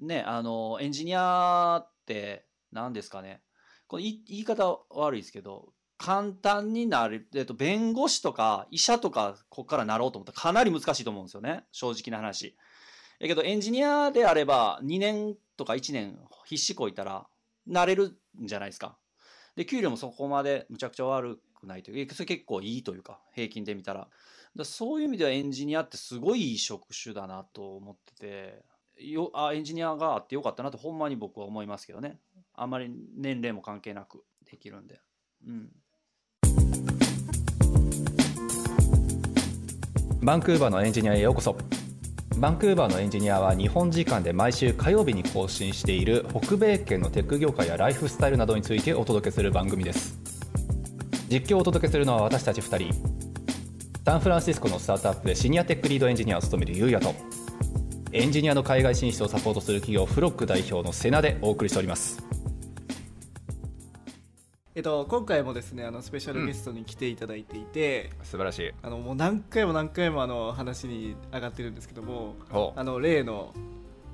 ね、あの、エンジニアって何ですかね。この言い方悪いですけど、簡単になる、えっと、弁護士とか医者とか、ここからなろうと思ったらかなり難しいと思うんですよね。正直な話。やけど、エンジニアであれば、2年とか1年必死こいたら、なれるんじゃないですか。で、給料もそこまでむちゃくちゃ悪くないというか、それ結構いいというか、平均で見たら。だそういう意味ではエンジニアってすごいいい職種だなと思ってて、よあエンジニアがあってよかったなとほんまに僕は思いますけどね。あんまり年齢も関係なくできるんで。うん。バンクーバーのエンジニアへようこそバンクーバーのエンジニアは日本時間で毎週火曜日に更新している北米圏のテック業界やライフスタイルなどについてお届けする番組です実況をお届けするのは私たち2人サンフランシスコのスタートアップでシニアテックリードエンジニアを務めるゆうやとエンジニアの海外進出をサポートする企業フロック代表のセナでお送りしております。えっと、今回もですねあのスペシャルゲストに来ていただいていて、素晴らしい。あのもう何回も何回もあの話に上がってるんですけどもあの例の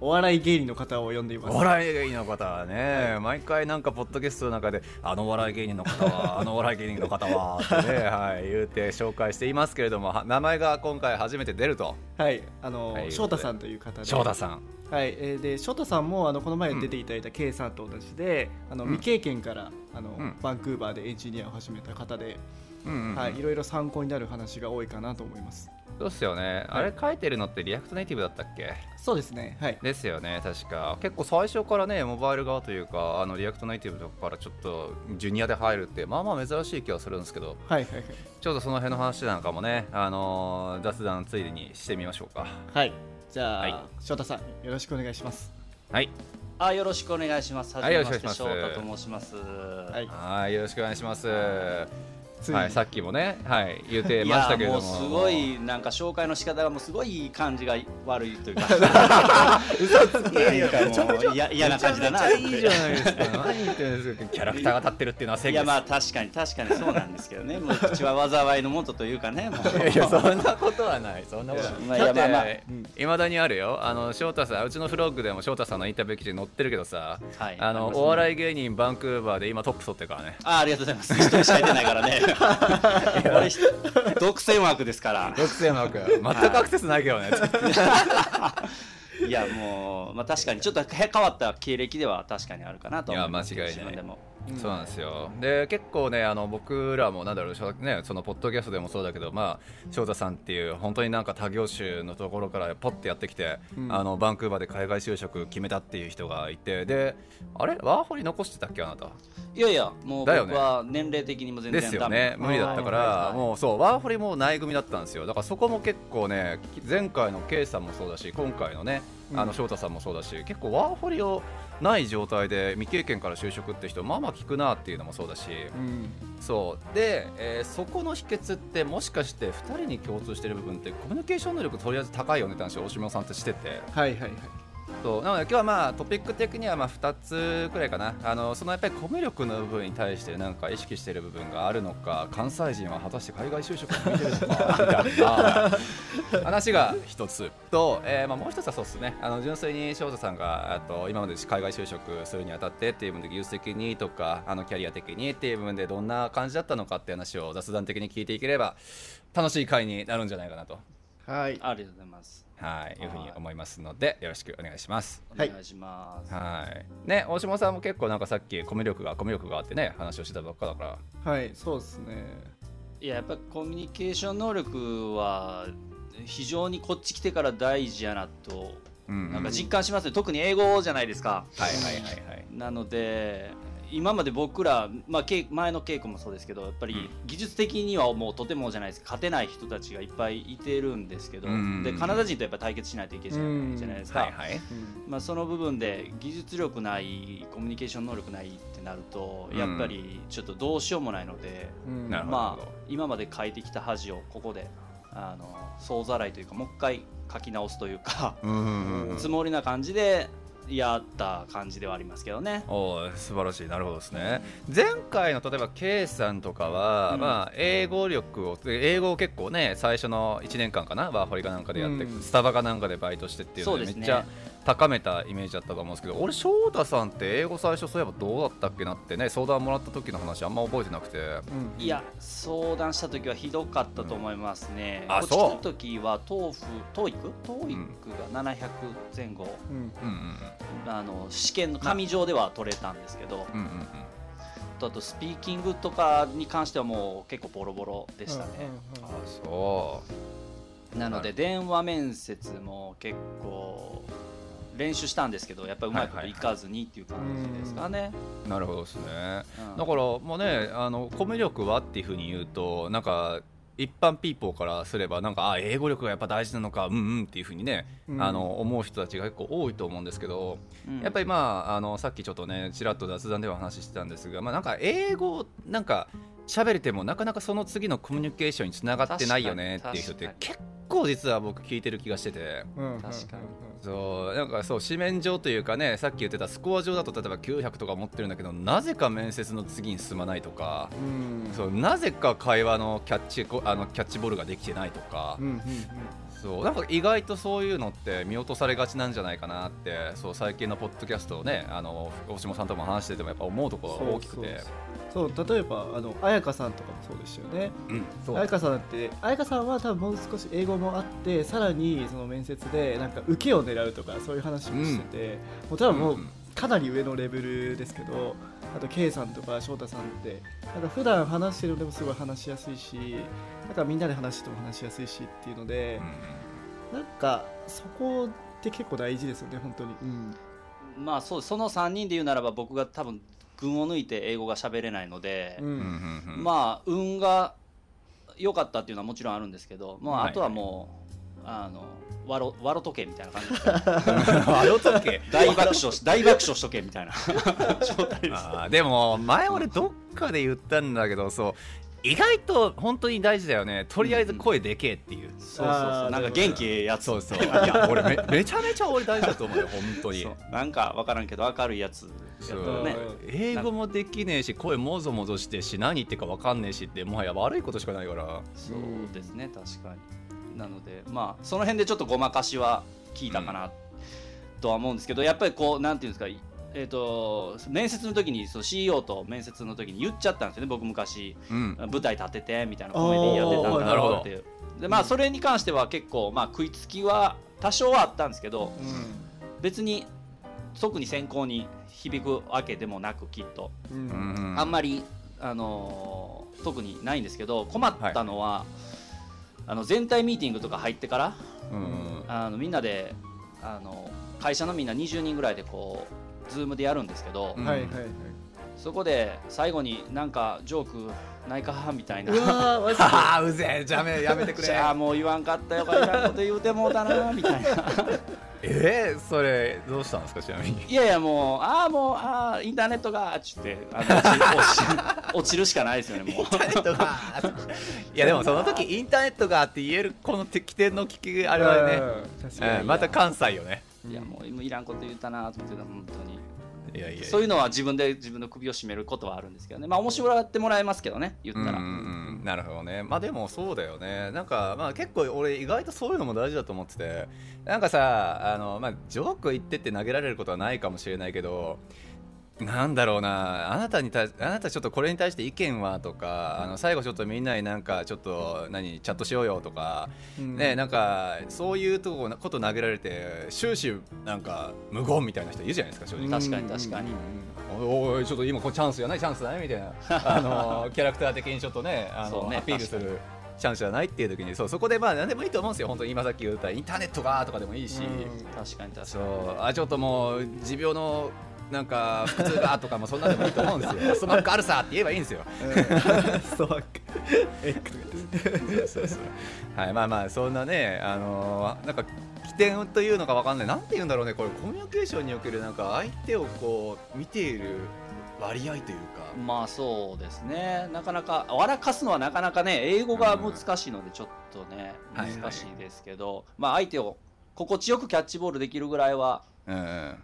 お笑い芸人の方を呼んでいます。お笑い芸人の方はね、毎回なんかポッドキャストの中であのお笑い芸人の方は あのお笑い芸人の方はってね、はい、言うて紹介していますけれどもは名前が今回初めて出ると。はいあの、はい翔太さんという方で。翔太さん。はい、えーで翔太さんもあのこの前出ていただいた K さんと同じで、あのうん。未経験からあの、うん。バンクーバーでエンジニアを始めた方で、うんうんうん。はい、いろいろ参考になる話が多いかなと思いますそうっすよね、あれ書いてるのって React Native だったっけ？そうですね。はい。ですよね確か。結構最初からねモバイル側というかあの React Native とかからちょっとジュニアで入るってまあまあ珍しい気はするんですけど。はいはいはい。ちょうどその辺の話なんかもね、あのー雑談ついでにしてみましょうか。はい。じゃあ、はい。翔太さんよろしくお願いします。はい。あ、よろしくお願いします。ははいじめまして、よろしくお願いします。翔太と申します。はい。はいよろしくお願いしますはい、さっきもね、はい、言ってましたけれども。いやもうすごいなんか紹介の仕方がもうすごい感じが悪いというか。嘘つき。なんかもう嫌嫌な感じだな。いいじゃないですか。何言ってるんですか。キャラクターが立ってるっていうのは正いやまあ確かに確かにそうなんですけどね。もう口は災いのもとというかねもう。いやいやそんなことはない。そんなことはまあない。いやまあまあだっていまだにあるよ。あの翔太さんうちのフロッグでも翔太さんのインタビュー記事載ってるけどさはいあのね。お笑い芸人バンクーバーで今トップ取ってるからね。あありがとうございます。一人しかいてないからね。俺 独占枠ですから。独占枠。全くアクセスないけどね。いやもう、まあ、確かにちょっと変わった経歴では確かにあるかなと思いますいや間違いないそうなんですよ。で結構ねあの僕らもなんだろうしょねそのポッドキャストでもそうだけどまあ翔太さんっていう本当になんか他業種のところからポッてやってきて、うん。あのバンクーバーで海外就職決めたっていう人がいてであれ？ワーホリ残してたっけあなた？いやいやもうだよね。僕は年齢的にも全然ですよね。ダメ無理だったから、はいはいはいもうそうワーホリもない組だったんですよ。だからそこも結構ね前回の K さんもそうだし今回のねあの翔太さんもそうだし、結構ワーホリをない状態で未経験から就職って人まあまあ聞くなっていうのもそうだし、うん。そう。で、えーそこの秘訣ってもしかして2人に共通してる部分ってコミュニケーション能力とりあえず高いよねって話を大島さんってしてて。はいはいはいそう。なので今日はまあトピック的にはまあ2つくらいかな。あのそのやっぱりコミュ力の部分に対してなんか意識している部分があるのか関西人は果たして海外就職を見てるのかみたいな。話が一つと、えーまあ、もう一つはそうですね。あの純粋に翔太さんがあと今まで海外就職するにあたってっていう部分で技術的にとかあのキャリア的にっていう部分でどんな感じだったのかっていう話を雑談的に聞いていければ楽しい回になるんじゃないかなと。はい。ありがとうございますはい、いうふうに思いますので、よろしくお願いします。はいお願いします、はい。ね、大島さんも結構なんかさっきコミュ力がコミュ力があってね、話をしてたばっかだから。はいそうですねいややっぱコミュニケーション能力は非常にこっち来てから大事やなとうんなんか実感しますね、特に英語じゃないですかはいはいはいはい。なので今まで僕ら、まあ、け前の稽古もそうですけどやっぱうん。り技術的にはもうとてもじゃないです。か勝てない人たちがいっぱいいてるんですけど、うんでカナダ人とやっぱ対決しないといけないじゃないですか、はいはい。まあ、その部分で技術力ないコミュニケーション能力ないってなるとうん。やっぱりちょっとどうしようもないので、まあ今まで書いてきた恥をここであの総ざらいというかもう一回書き直すというかうんうんうん。つもりな感じでやった感じではありますけどね。おー素晴らしい。なるほどですね。前回の例えば K さんとかは、うん。まあ、英語力を英語を結構ね最初の1年間かなワーホリかなんかでやって、うん。スタバかなんかでバイトしてっていうのでめっちゃ高めたイメージだったと思うんですけど俺翔太さんって英語最初そういえばどうだったっけなってね相談もらった時の話あんま覚えてなくて。うん。いや相談した時はひどかったと思いますね、あこっち来そう。た時はトーフTOEIC TOEIC が700前後、うん。うんうんあの試験の紙上では取れたんですけど、うんうんうん。あとスピーキングとかに関してはもう結構ボロボロでしたね、あそなのはい。で電話面接も結構練習したんですけどやっぱりうまいこといかずにっていう感じですかね、うなるほどですね。うん。だからもうねあのコミュ力はっていうふうに言うとなんか一般ピーポーからすればなんかあ英語力がやっぱ大事なのかうんうんっていうふうにね、うん。あの思う人たちが結構多いと思うんですけど、うん。やっぱりまああのさっきちょっとねちらっと雑談では話してたんですが、まあ、なんか英語なんか喋れてもなかなかその次のコミュニケーションにつながってないよねっていう人って結構実は僕聞いてる気がしてて。うん。確かに。そう。なんかそう紙面上というかねさっき言ってたスコア上だと例えば900とか持ってるんだけどなぜか面接の次に進まないとか、うん。そうなぜか会話のキャッチこあのキャッチボールができてないとか、うんうんそう。なんか意外とそういうのって見落とされがちなんじゃないかなってそう最近のポッドキャストをねあの大島さんとも話しててもやっぱ思うところが大きくて。そうそうそう例えばあの彩香さんとかもそうですよね。うんそう。彩香さんって彩香さんは多分もう少し英語もあってさらにその面接でなんか受けを狙うとかそういう話もしてて、もう多分もうかなり上のレベルですけどあと K さんとか翔太さんってなんか普段話してるのでもすごい話しやすいしなんかみんなで話しても話しやすいしっていうのでうん、なんかそこって結構大事ですよね本当に、うん。まあそうその3人で言うならば僕が多分群を抜いて英語が喋れないので、うん。まあ運が良かったっていうのはもちろんあるんですけど、まあ、はい。あとはもう、あのわろわろとけみたいな感じ。ですねあの時大爆笑し大爆笑しとけみたいな。状態です。でも前俺どっかで言ったんだけどそう意外と本当に大事だよね。とりあえず声でけえっていう、そうそうあーそうなんか元気ええやつ。そうそう。いや俺めめちゃめちゃ俺大事だと思うよ本当に。そう。なんか分からんけど明るいやつやったそう。らね英語もできねえし声もぞもぞしてし何言ってるか分かんねえしってもはや悪いことしかないから。そうですね確かに。なのでまあその辺でちょっとごまかしは聞いたかなとは思うんですけど、やっぱりこうなんていうんですかえー、と面接の時にその CEO と面接の時に言っちゃったんですよね僕昔。うん。舞台立ててみたいなコメディやってたんだなるほどなっていうでまあそれに関しては結構まあ食いつきは多少はあったんですけど別に特に選考に響くわけでもなくきっと。うん。ううんんあんまり、あのー特にないんですけど困ったのは、あの全体ミーティングとか入ってからうんあのみんなであの会社のみんな20人ぐらいでこうズームでやるんですけど、うん。はいはいはい。そこで最後になんかジョークないか？みたいな。うわ ああうぜえ。じゃあやめてくれ。じゃあもう言わんかったよかいらんこと言うてもうたなみたいな。えー、それどうしたんですかちなみに？いやいやもうああもうああインターネットがっつってあの落ち落ちるしかないですよねもう。インターネットがいやでもその時インターネットがって言えるこの適点の聞きあれはね、うんまた関西よねいやもういらんこと言ったなと思って本当に。いやいやそういうのは自分で自分の首を絞めることはあるんですけどね。まあ面白がってもらえますけどね言ったら、うん。なるほどね。まあでもそうだよね。なんかまあ結構俺意外とそういうのも大事だと思ってて。なんかさあのまあジョーク言ってって投げられることはないかもしれないけどなんだろうな。あなたに対あなたちょっとこれに対して意見はとかあの最後ちょっとみんなになんかちょっと何チャットしようよとかうん。ねなんかそういうとここと投げられて終始なんか無言みたいな人いるじゃないですか正直。確かに確かに。おいおいちょっと今これチャンスじゃないチャンスだねみたいな。あのキャラクター的にちょっとねあのそうねアピールするチャンスじゃないっていう時にそうそこでまあ何でもいいと思うんですよ。本当に今さっき言ったインターネットがとかでもいいし、確かに確かそう。あちょっともう持病のなんか腹痛がとかもそんなでもいいと思うんですよ。ストマックあるさって言えばいいんですよ。う んストワックそうそうはいまあまあそんなねあのーなんか起点というのかわかんない。なんて言うんだろうねこれ。コミュニケーションにおけるなんか相手をこう見ている割合というか。にまあそうですね。なかなか笑かすのはなかなかね英語が難しいのでちょっとねはいはい。難しいですけど、まあ相手を心地よくキャッチボールできるぐらいはうんうん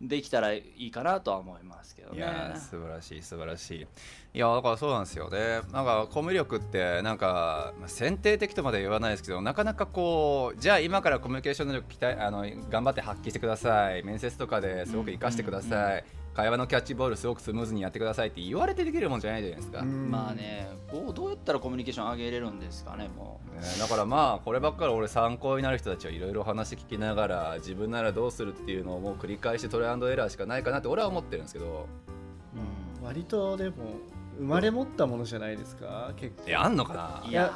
できたらいいかなとは思いますけどね。いや素晴らしい素晴らしい。いやだからそうなんですよ。ねなんかコミュ力ってなんかまあ選定的とまで言わないですけどなかなかこうじゃあ今からコミュニケーション能力期待あの頑張って発揮してください。面接とかですごく活かしてください、会話のキャッチボールすごくスムーズにやってくださいって言われてできるもんじゃないじゃないですか、うん。まあねどうどうやったらコミュニケーション上げれるんですかねもねだからまあこればっかり俺参考になる人たちはいろいろ話聞きながら自分ならどうするっていうのをもう繰り返してトライアンドエラーしかないかなって俺は思ってるんですけど。う、うん。割とでも生まれ持ったものじゃないですか。結構。えあんのかな。いや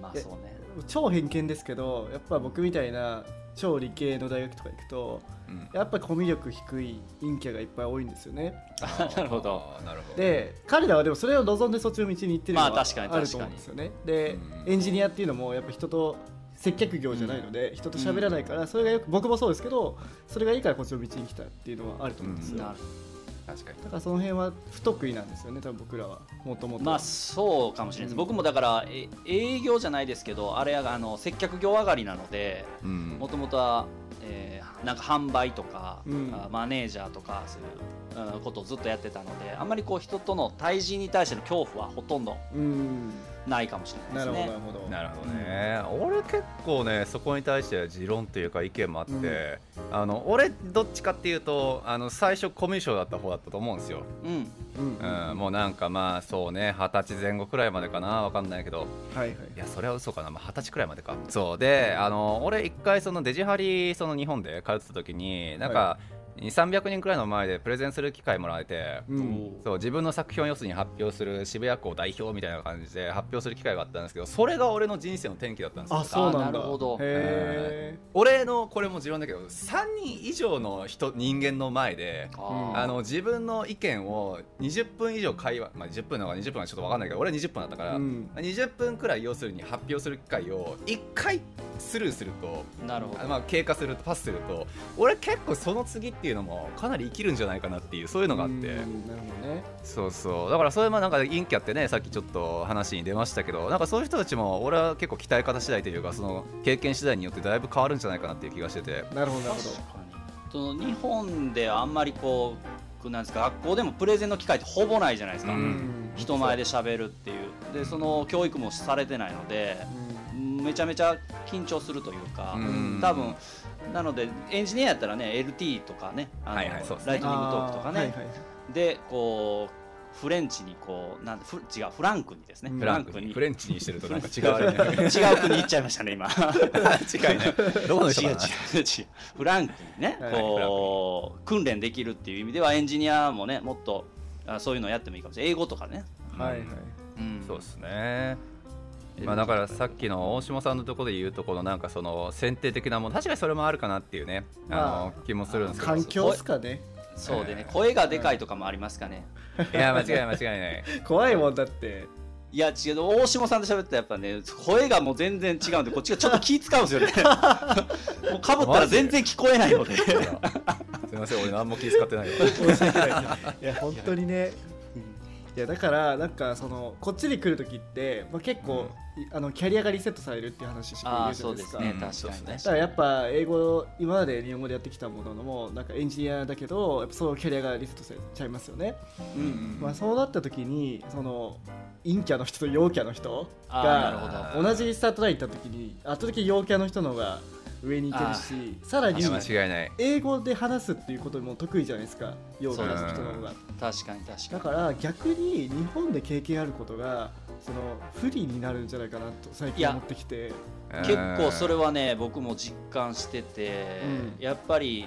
まあそうね。超偏見ですけどやっぱ僕みたいな超理系の大学とか行くとうん。やっぱコミュ力低い陰キャがいっぱい多いんですよね。なるほど。なるほど。で彼らはでもそれを望んでそっちの道に行ってるのはまあ確かに。あると思うんですよね。でうん。エンジニアっていうのもやっぱ人と接客業じゃないので、人と喋らないからそれがよく僕もそうですけどそれがいいからこっちの道に来たっていうのはあると思うんですよ、なる確かに。だからその辺は不得意なんですよね多分僕らはもともとまあそうかもしれないです、うん。僕もだからえ営業じゃないですけどあれはあの接客業上がりなのでうん。もともとは、えーなんか販売とか、うん。あマネージャーとかそういう、うんことをずっとやってたのであんまりこう人との対峙に対しての恐怖はほとんどうんないかもしれなないるですね。ほどなるほど。なるほどね、俺結構ねそこに対して持論というか意見もあって、あの俺どっちかっていうとあの最初コミュ障だった方だったと思うんですよ、うん。うん。うんもうなんかまあそうね二十歳前後くらいまでかなわかんないけど。はいはい。いやそれは嘘かな。まあ二十歳くらいまでか。そうであの俺一回そのデジハリその日本で通ってた時になんか、は2 300人くらいの前でプレゼンする機会もらえて、うん。そう自分の作品を要するに発表する渋谷校代表みたいな感じで発表する機会があったんですけどそれが俺の人生の転機だったんですよ。あそうなんだ。あなるほど。へ俺のこれも持論だけど3人以上の人人間の前であの自分の意見を20分以上会話、まあ、10分なのか20分はちょっと分かんないけど俺は20分だったから、えうん。20分くらい要するに発表する機会を1回スルーするとなるほど。あまあ、経過するとパスすると俺結構その次っていうのもかなり生きるんじゃないかなっていうそういうのがあって。うんなるほどね。そうそう。だからそれもなんか陰キャってねさっきちょっと話に出ましたけどなんかそういう人たちも俺は結構鍛え方次第というかその経験次第によってだいぶ変わるんじゃないかなっていう気がしてて。なるほどなるほ確かに。その日本であんまりこうなんですか学校でもプレゼンの機会ってほぼないじゃないですか、人前で喋るっていう。でその教育もされてないのでめちゃめちゃ緊張するというか、うん。多分なのでエンジニアやったらね LT とかねあの、はいはいそうですね。ライトニングトークとかね、はいはい。でこうフレンチにこうなんフ違うフランクにですね、うん。フランクにフレンチにしてるとなんか違うあ 違う国行っちゃいましたね今。近いね。どこの違う違う人かな違う。フランクにね、はい。こう訓練できるっていう意味ではエンジニアもねもっとあそういうのやってもいいかもしれない。英語とかね、はいはい。うん。そうですねまあ、だからさっきの大島さんのところで言うとこのなんかその選定的なもの確かにそれもあるかなっていうねあの気もするんですけど。環境ですかね。そうでね。えー声がでかいとかもありますかね。いや間違いない間違いない。怖いもんだって。いや違う大島さんと喋ったらやっぱね声がもう全然違うんでこっちがちょっと気使うんですよね。もうかぶったら全然聞こえないので。すみません俺何も気遣ってないよいや本当にねいやだからなんかそのこっちに来る時って、まあ、結構、いあのキャリアがリセットされるっていう話しかああ言うじゃないでか。そうですすね。うん。確かにね。だからやっぱ英語今まで日本語でやってきたもののもなんかエンジニアだけどやっぱそのキャリアがリセットされちゃいますよね、うんまあ、そうなった時にその陰キャの人と陽キャの人がほど。同じスタートラインに行った時に圧倒的に陽キャの人の方が上に行けるしさらにいや間違いない。英語で話すっていうことも得意じゃないですか陽キャの人の方が。確かに確かだから逆に日本で経験あることがその不利になるんじゃないかなと最近思ってきて。に結構それはね僕も実感してて、うん。やっぱり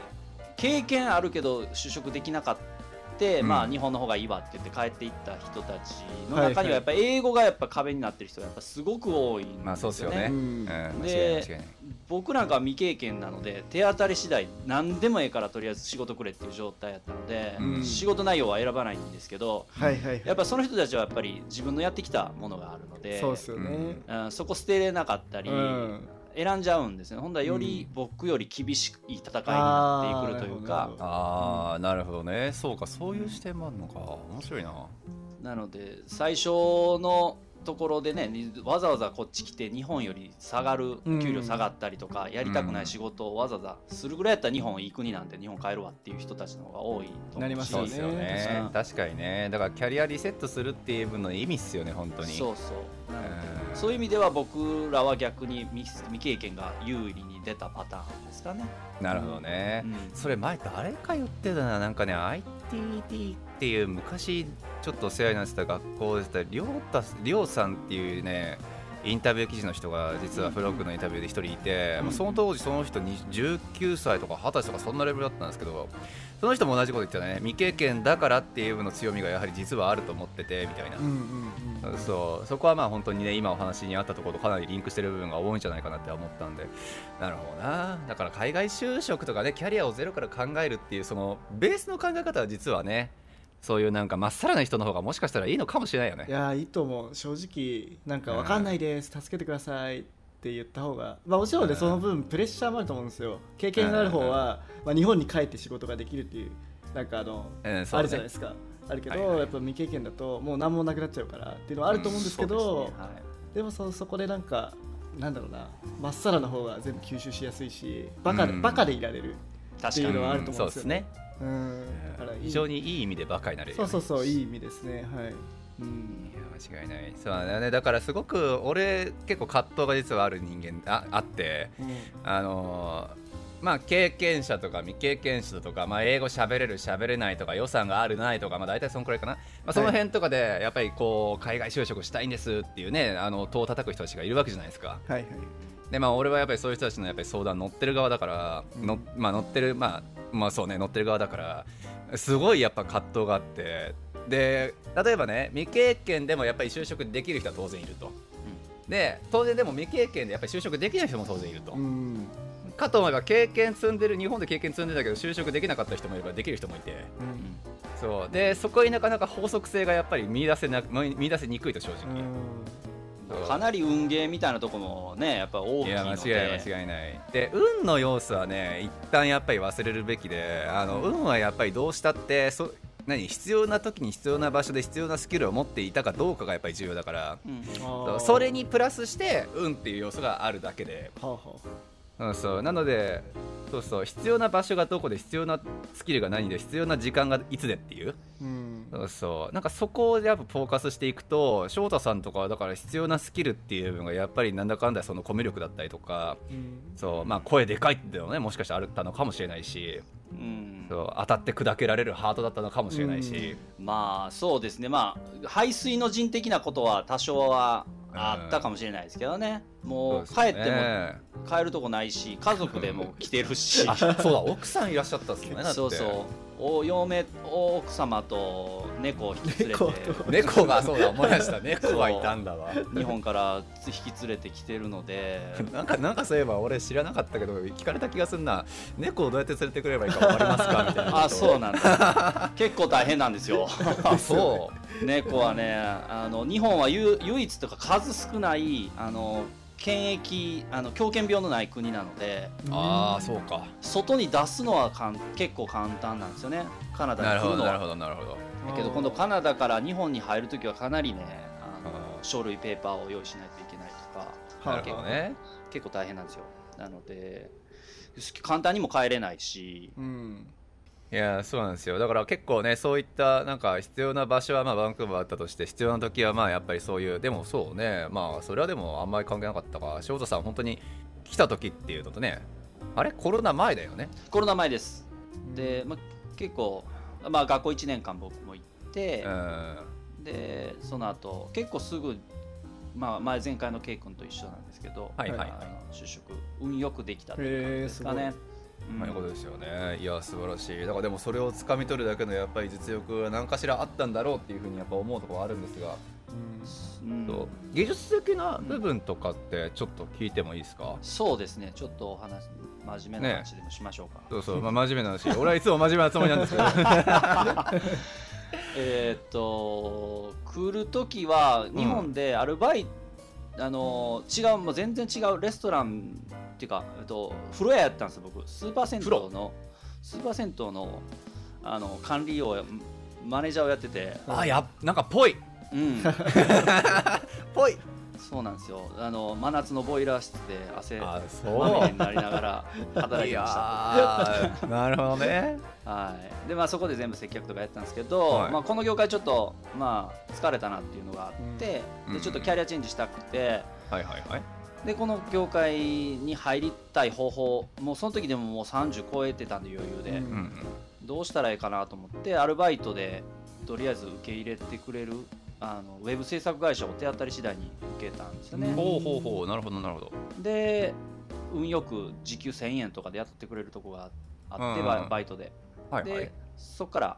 経験あるけど就職できなかった、うん。まあ日本の方がいいわって言って帰っていった人たちの中にはやっぱり英語がやっぱ壁になってる人がやっぱすごく多いんですよね。まあそうっすよね。で僕なんかは未経験なので手当たり次第何でもええからとりあえず仕事くれっていう状態やったので、うん。仕事内容は選ばないんですけどはいはいはい。やっぱその人たちはやっぱり自分のやってきたものがあるのでそうですよね、うん。そこ捨てれなかったり、うん選んじゃうんですね。ほんだらより僕より厳しい戦いになっていくるというか。あーなるほ、どああなるほどね。そうかそういう視点もあるのか。面白いな。なので最初のところでねにわざわざこっち来て日本より下がるうん。給料下がったりとか、やりたくない仕事をわざわざするぐらいやったら日本いい国なんで日本帰るわっていう人たちの方が多いなりますよね。確かに。ね。だからキャリアリセットするっていう分の意味っすよね本当に。そうそう。そういう意味では僕らは逆に未未経験が有利に出たパターンですかね。なるほどね、うん。それ前誰か言ってたな。なんかね ITD っていう昔ちょっとお世話になってた学校でしたりょうたりょうさんっていうねインタビュー記事の人が実はフロッグのインタビューで一人いて、うんまあその当時その人に19歳とか20歳とかそんなレベルだったんですけどその人も同じこと言ってたね。未経験だからっていう部の強みがやはり実はあると思っててみたいな、うんうんうん。そう。そこはまあ本当にね今お話にあったところとかなりリンクしてる部分が多いんじゃないかなって思ったんで。なるほどな。だから海外就職とかねキャリアをゼロから考えるっていうそのベースの考え方は実はねそういうなんかまっさらな人の方がもしかしたらいいのかもしれないよね。いやーいいと思う。正直なんか分かんないです、助けてくださいって言った方が、まあ、もちろんね、うんその分プレッシャーもあると思うんですよ。経験がある方は、まあ、日本に帰って仕事ができるっていうなんかあの、ね。あるじゃないですか。あるけど、はいはい。やっぱ未経験だともう何もなくなっちゃうからっていうのはあると思うんですけど、そうですね。はい。でもそそこでなんかなんだろうなまっさらな方が全部吸収しやすいしバカで,、うん。バカでいられるっていうのはあるとうんそうですね。思うんですよね。うん。だから非常にいい意味でバカになれるそうそうそういい意味ですね。はい。うん。いや間違いない。そうだよね。だからすごく俺結構葛藤が実はある人間ああってあのーまあ経験者とか未経験者とか、まあ、英語喋れる喋れないとか予算があるないとか、まあ、大体そのくらいかな、まあ、その辺とかでやっぱりこう海外就職したいんですっていうねあの戸を叩く人たちがいるわけじゃないですか。はいはい。でまあ俺はやっぱりそういう人たちのやっぱり相談乗ってる側だから、うん。のまあ乗ってるまあまあそうね乗ってる側だからすごいやっぱ葛藤があって。で例えばね未経験でもやっぱり就職できる人は当然いると、で当然でも未経験でやっぱり就職できない人も当然いると、うん。かと思えば経験積んでる日本で経験積んでたけど就職できなかった人もいればできる人もいて。うん。そう。でそこになかなか法則性がやっぱり見出せな見出せにくいと正直、かなり運ゲーみたいなとこもねやっぱ大きいいや間ので違いない間違いない。で運の要素はね一旦やっぱり忘れるべきであの運はやっぱりどうしたってそ何必要な時に必要な場所で必要なスキルを持っていたかどうかがやっぱり重要だから。うん。それにプラスして運っていう要素があるだけで。はあはうん、そうなのでそうそう必要な場所がどこで必要なスキルが何で必要な時間がいつでっていう。うんそうそう。なんかそこをやっぱフォーカスしていくと翔太さんとかはだから必要なスキルっていうのがやっぱりなんだかんだそのコミュ力だったりとかうん。そうまあ声でかいっていうのはねもしかしたらあったのかもしれないしうん。そう当たって砕けられるハートだったのかもしれないし、まあそうですね。まあ排水の陣的なことは多少はあったかもしれないですけどね、もう帰っても帰るとこないし家族でも来てるし。あそうだ奥さんいらっしゃったっすねだって。そうそうお嫁お奥様と猫を引き連れて。猫がそうだ思い出した。猫がいたんだわ。日本から引き連れてきてるので。なんかなんかそういえば俺知らなかったけど聞かれた気がすんな。猫をどうやって連れてくればいいか分かりますか？みたいなあそうなんだ。結構大変なんですよ。あそ猫はねあの日本はゆ唯一とか数少ないあの検疫あの狂犬病のない国なのでうああそうか。外に出すのはかん結構簡単なんですよね。カナダなるに来るのは。ほどなるほどなるほど。だけど今度カナダから日本に入るときはかなりねあの書類ペーパーを用意しないといけないとかなるほどね。結構大変なんですよ。なので簡単にも帰れないしうんいやそうなんですよ。だから結構ねそういったなんか必要な場所はまあバンクーバーあったとして必要な時はまあやっぱりそういうでもそうねまあそれはでもあんまり関係なかったか翔太さん本当に来た時っていうのとねあれ？コロナ前だよね。コロナ前です。で、まあ、結構、まあ、学校1年間僕も行ってう、ん。でその後結構すぐ、まあ、前前回の K 君と一緒なんですけど、はいはい就職運よくできたっていう感じですかね。まあいうことですよね。いや素晴らしい。だからでもそれを掴み取るだけのやっぱり実力は何かしらあったんだろうっていうふうにやっぱ思うところはあるんですが、うん。そう。技術的な部分とかってちょっと聞いてもいいですか、そうですね。ちょっとお話真面目な話でもしましょうか。そうそう、まあ、真面目な話。俺はいつも真面目なつもりなんですけど。えーっと来る時は日本でアルバイト、あの違うもう全然違うレストランっていうか、えっと、風呂屋やったんですよ僕。スーパー銭湯のスーパー銭湯のあの管理をマネージャーをやってて、あやなんかぽい。うん、ぽ ぽい。そうなんですよ。あの真夏のボイラー室で汗あまみれそになりながら働ういいてました。なるほどね。はい、でまあそこで全部接客とかやってたんですけど、はい。まあ、この業界ちょっとまあ疲れたなっていうのがあって、うん。でちょっとキャリアチェンジしたくてはいはいはいでこの業界に入りたい方法もうその時でももう30超えてたんで余裕で、うんどうしたらいいかなと思ってアルバイトでとりあえず受け入れてくれるあのウェブ制作会社を手当たり次第に受けたんですよね、ほうほうほう。なるほどなるほど。で運よく時給1000円とかで雇ってくれるとこがあって、うんうん。ババイトで。はいはい。でそこから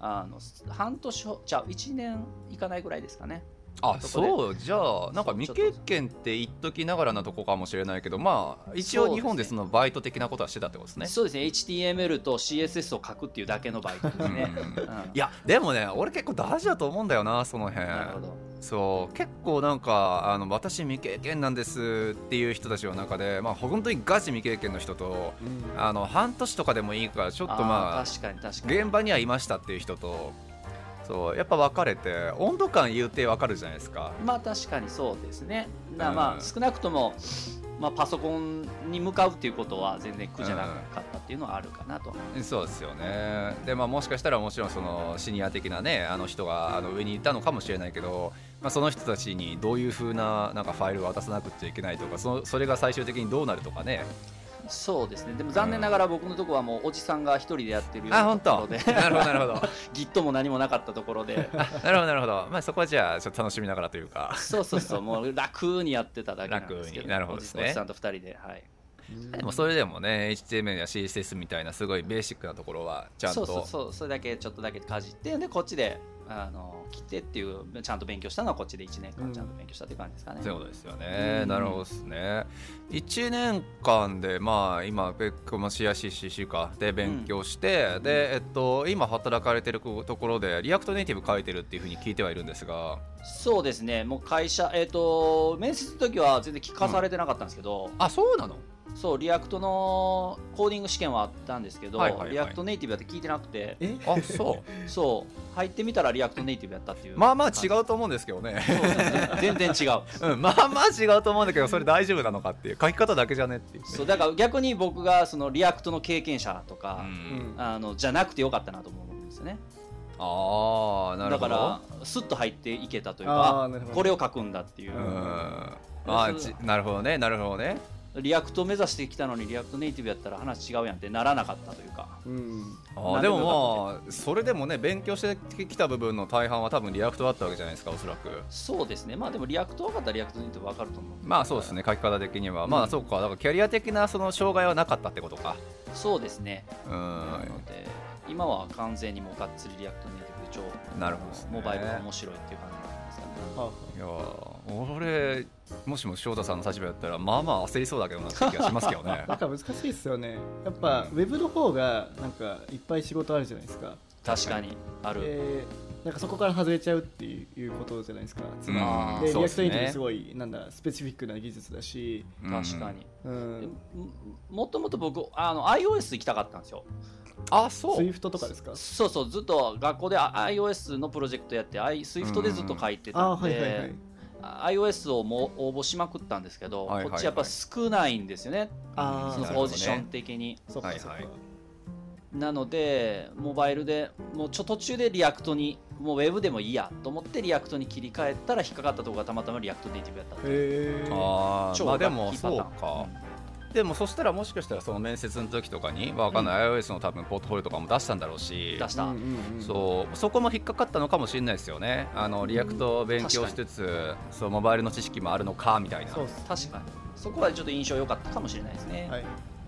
あの半年ほじゃあ1年いかないぐらいですかねあそう。じゃあなんか未経験って言っときながらなとこかもしれないけどまあ一応日本でそのバイト的なことはしてたってことですね。そうですね。HTML と CSS を書くっていうだけのバイトですね、いやでもね俺結構大事だと思うんだよなその辺。なるほど。そう結構なんかあの私未経験なんですっていう人たちの中で、まあ、本当にガチ未経験の人とうん。あの半年とかでもいいからちょっとまあー確かに確かに。現場にはいましたっていう人とそうやっぱ分かれて温度感言うて分かるじゃないですか。まあ確かにそうですね。だまあ少なくとも、まあ、パソコンに向かうっていうことは全然苦じゃなかったっていうのはあるかなと、そうですよね。で、まあ、もしかしたらもちろんそのシニア的なねあの人があの上にいたのかもしれないけど、まあ、その人たちにどういう風ななんかファイルを渡さなくちゃいけないとかそのそれが最終的にどうなるとかねそうですね。でも残念ながら僕のとこはもうおじさんが一人でやってるようなところで。なるほどなるほど。Git も何もなかったところで。あ なるほどなるほど、まあ、そこはじゃあちょっと楽しみながらというか。そうそうそう。もう楽にやってただけなんですけど楽になるほどですね。おじさんと二人ではい。でもそれでもね HTML や CSS みたいなすごいベーシックなところはちゃんと。そうそうそう。それだけちょっとだけかじってでこっちであの来てっていうちゃんと勉強したのはこっちで1年間ちゃんと勉強したっていう感じですかね、そういうことですよね、うん。なるほどですね。1年間でまあ今ベックも CICCC かで勉強して、でえっと今働かれてるところで React Native 書いてるっていうふうに聞いてはいるんですが。そうですね。もう会社えっ、と面接の時は全然聞かされてなかったんですけど、あそうなの？そう React のコーディング試験はあったんですけど、はいはいはい。 React Native だって聞いてなくて。え？あそう。そう。入ってみたら React Native やったっていう。まあまあ違うと思うんですけどね。そう全然違う。うんまあまあ違うと思うんだけどそれ大丈夫なのかっていう。書き方だけじゃねっていうそうだから逆に僕がその React の経験者とか、うん。あのじゃなくてよかったなと思うんですよね。ああなるほど。だからスッと入っていけたというかあーなるほど。これを書くんだっていう。う、ん。あーちなるほどねなるほどね React 目指してきたのに React Native やったら話違うやんってならなかったというか。うん。あでもまあそれでもね勉強してきた部分の大半は多分 React だったわけじゃないですかおそらく。そうですね。まあでも React 分かったら React Native 分かると思う。まあそうですね書き方的には、うん。まあそうか。だからキャリア的なその障害はなかったってことか。そうですね。うん。なので今は完全にもうがっつり React Native で超なるほどねモバイルが面白いっていう感じなんですかねはあいやー俺もしも翔太さんの立場だったらまあまあ焦りそうだけどなって気がしますけどね。なんか難しいですよね。やっぱウェブの方がなんかいっぱい仕事あるじゃないですか。確かに。ある、でなんかそこから外れちゃうっていうことじゃないですかつまりあーで React そうですね Native すごいなんだ specific な技術だし、確かに、うん。でももともと僕あの iOS 行きたかったんですよ。あそう。SWIFT とかですか？そうそうずっと学校であ iOS のプロジェクトやって i- SWIFT でずっと書いてあーたんはいはいはい。で iOS をも応募しまくったんですけど、はいはいはい。こっちやっぱ少ないんですよね。あーそのポジション的に、そっかそっか、はいはい。なのでモバイルでもうちょ途中で React にもうウェブでもいいやと思って React に切り替えたら引っかかったところがたまたまリアクトネイティブやったっあーまあでもそうラッキーパターン。かでもそしたらもしかしたらその面接の時とかにわかんない iOS の多分ポートフォリオとかも出したんだろうし。出した、うんうんうん、そう。そこも引っかかったのかもしれないですよね。あの React を勉強しつつ、そうモバイルの知識もあるのかみたいな。そう確かに。そこはちょっと印象良かったかもしれないですね、はい。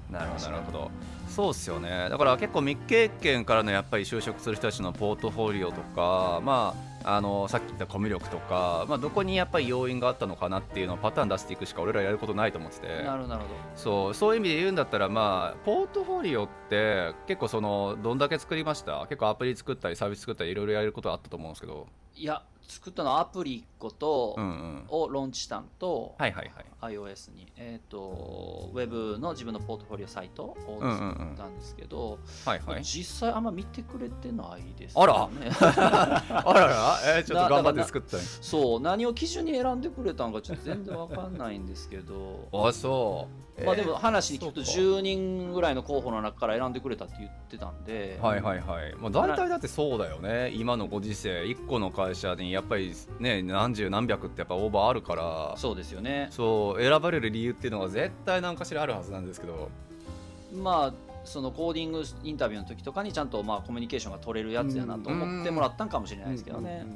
なるほどなるほど。そうっすよね。だから結構未経験からのやっぱり就職する人たちのポートフォリオとかまああのさっき言ったコミュ力とか、まあ、どこにやっぱり要因があったのかなっていうのをパターン出していくしか俺らやることないと思ってて。なるほどそうそういう意味で言うんだったらまあポートフォリオって結構そのどんだけ作りました？結構アプリ作ったりサービス作ったりいろいろやれることあったと思うんですけど。いや作ったのはアプリ1個と、をローンチしたんと、はいはいはい。iOS に、えっ、と、ウェブの自分のポートフォリオサイトを作ったんですけど、はいはい。実際あんま見てくれてないですあら。ね。あらら。えーちょっと頑張って作ったそう、何を基準に選んでくれたんかちょっと全然わかんないんですけど、あそうまあでも話に聞くとそう10人ぐらいの候補の中から選んでくれたって言ってたんで、はいはいはい、もう大体だってそうだよね、今のご時世、1個の会社にやっぱりね、何十何百ってやっぱオーバーあるから、そうですよね。そう選ばれる理由っていうのが絶対何かしらあるはずなんですけど、まあそのコーディングインタビューの時とかにちゃんとまあコミュニケーションが取れるやつやなと思ってもらったんかもしれないですけどね。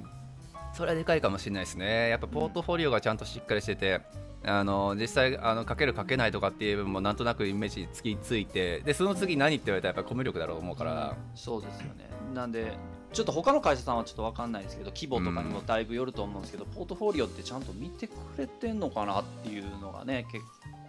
それはでかいかもしれないですね、やっぱポートフォリオがちゃんとしっかりしてて、あの実際あの、かけるかけないとかっていう部分もなんとなくイメージつきついて、でその次何って言われたらやっぱコミュ力だろうと思うから、そうですよね。なんでちょっと他の会社さんはちょっと分かんないですけど規模とかにもだいぶよると思うんですけど、ポートフォリオってちゃんと見てくれてんのかなっていうのがね結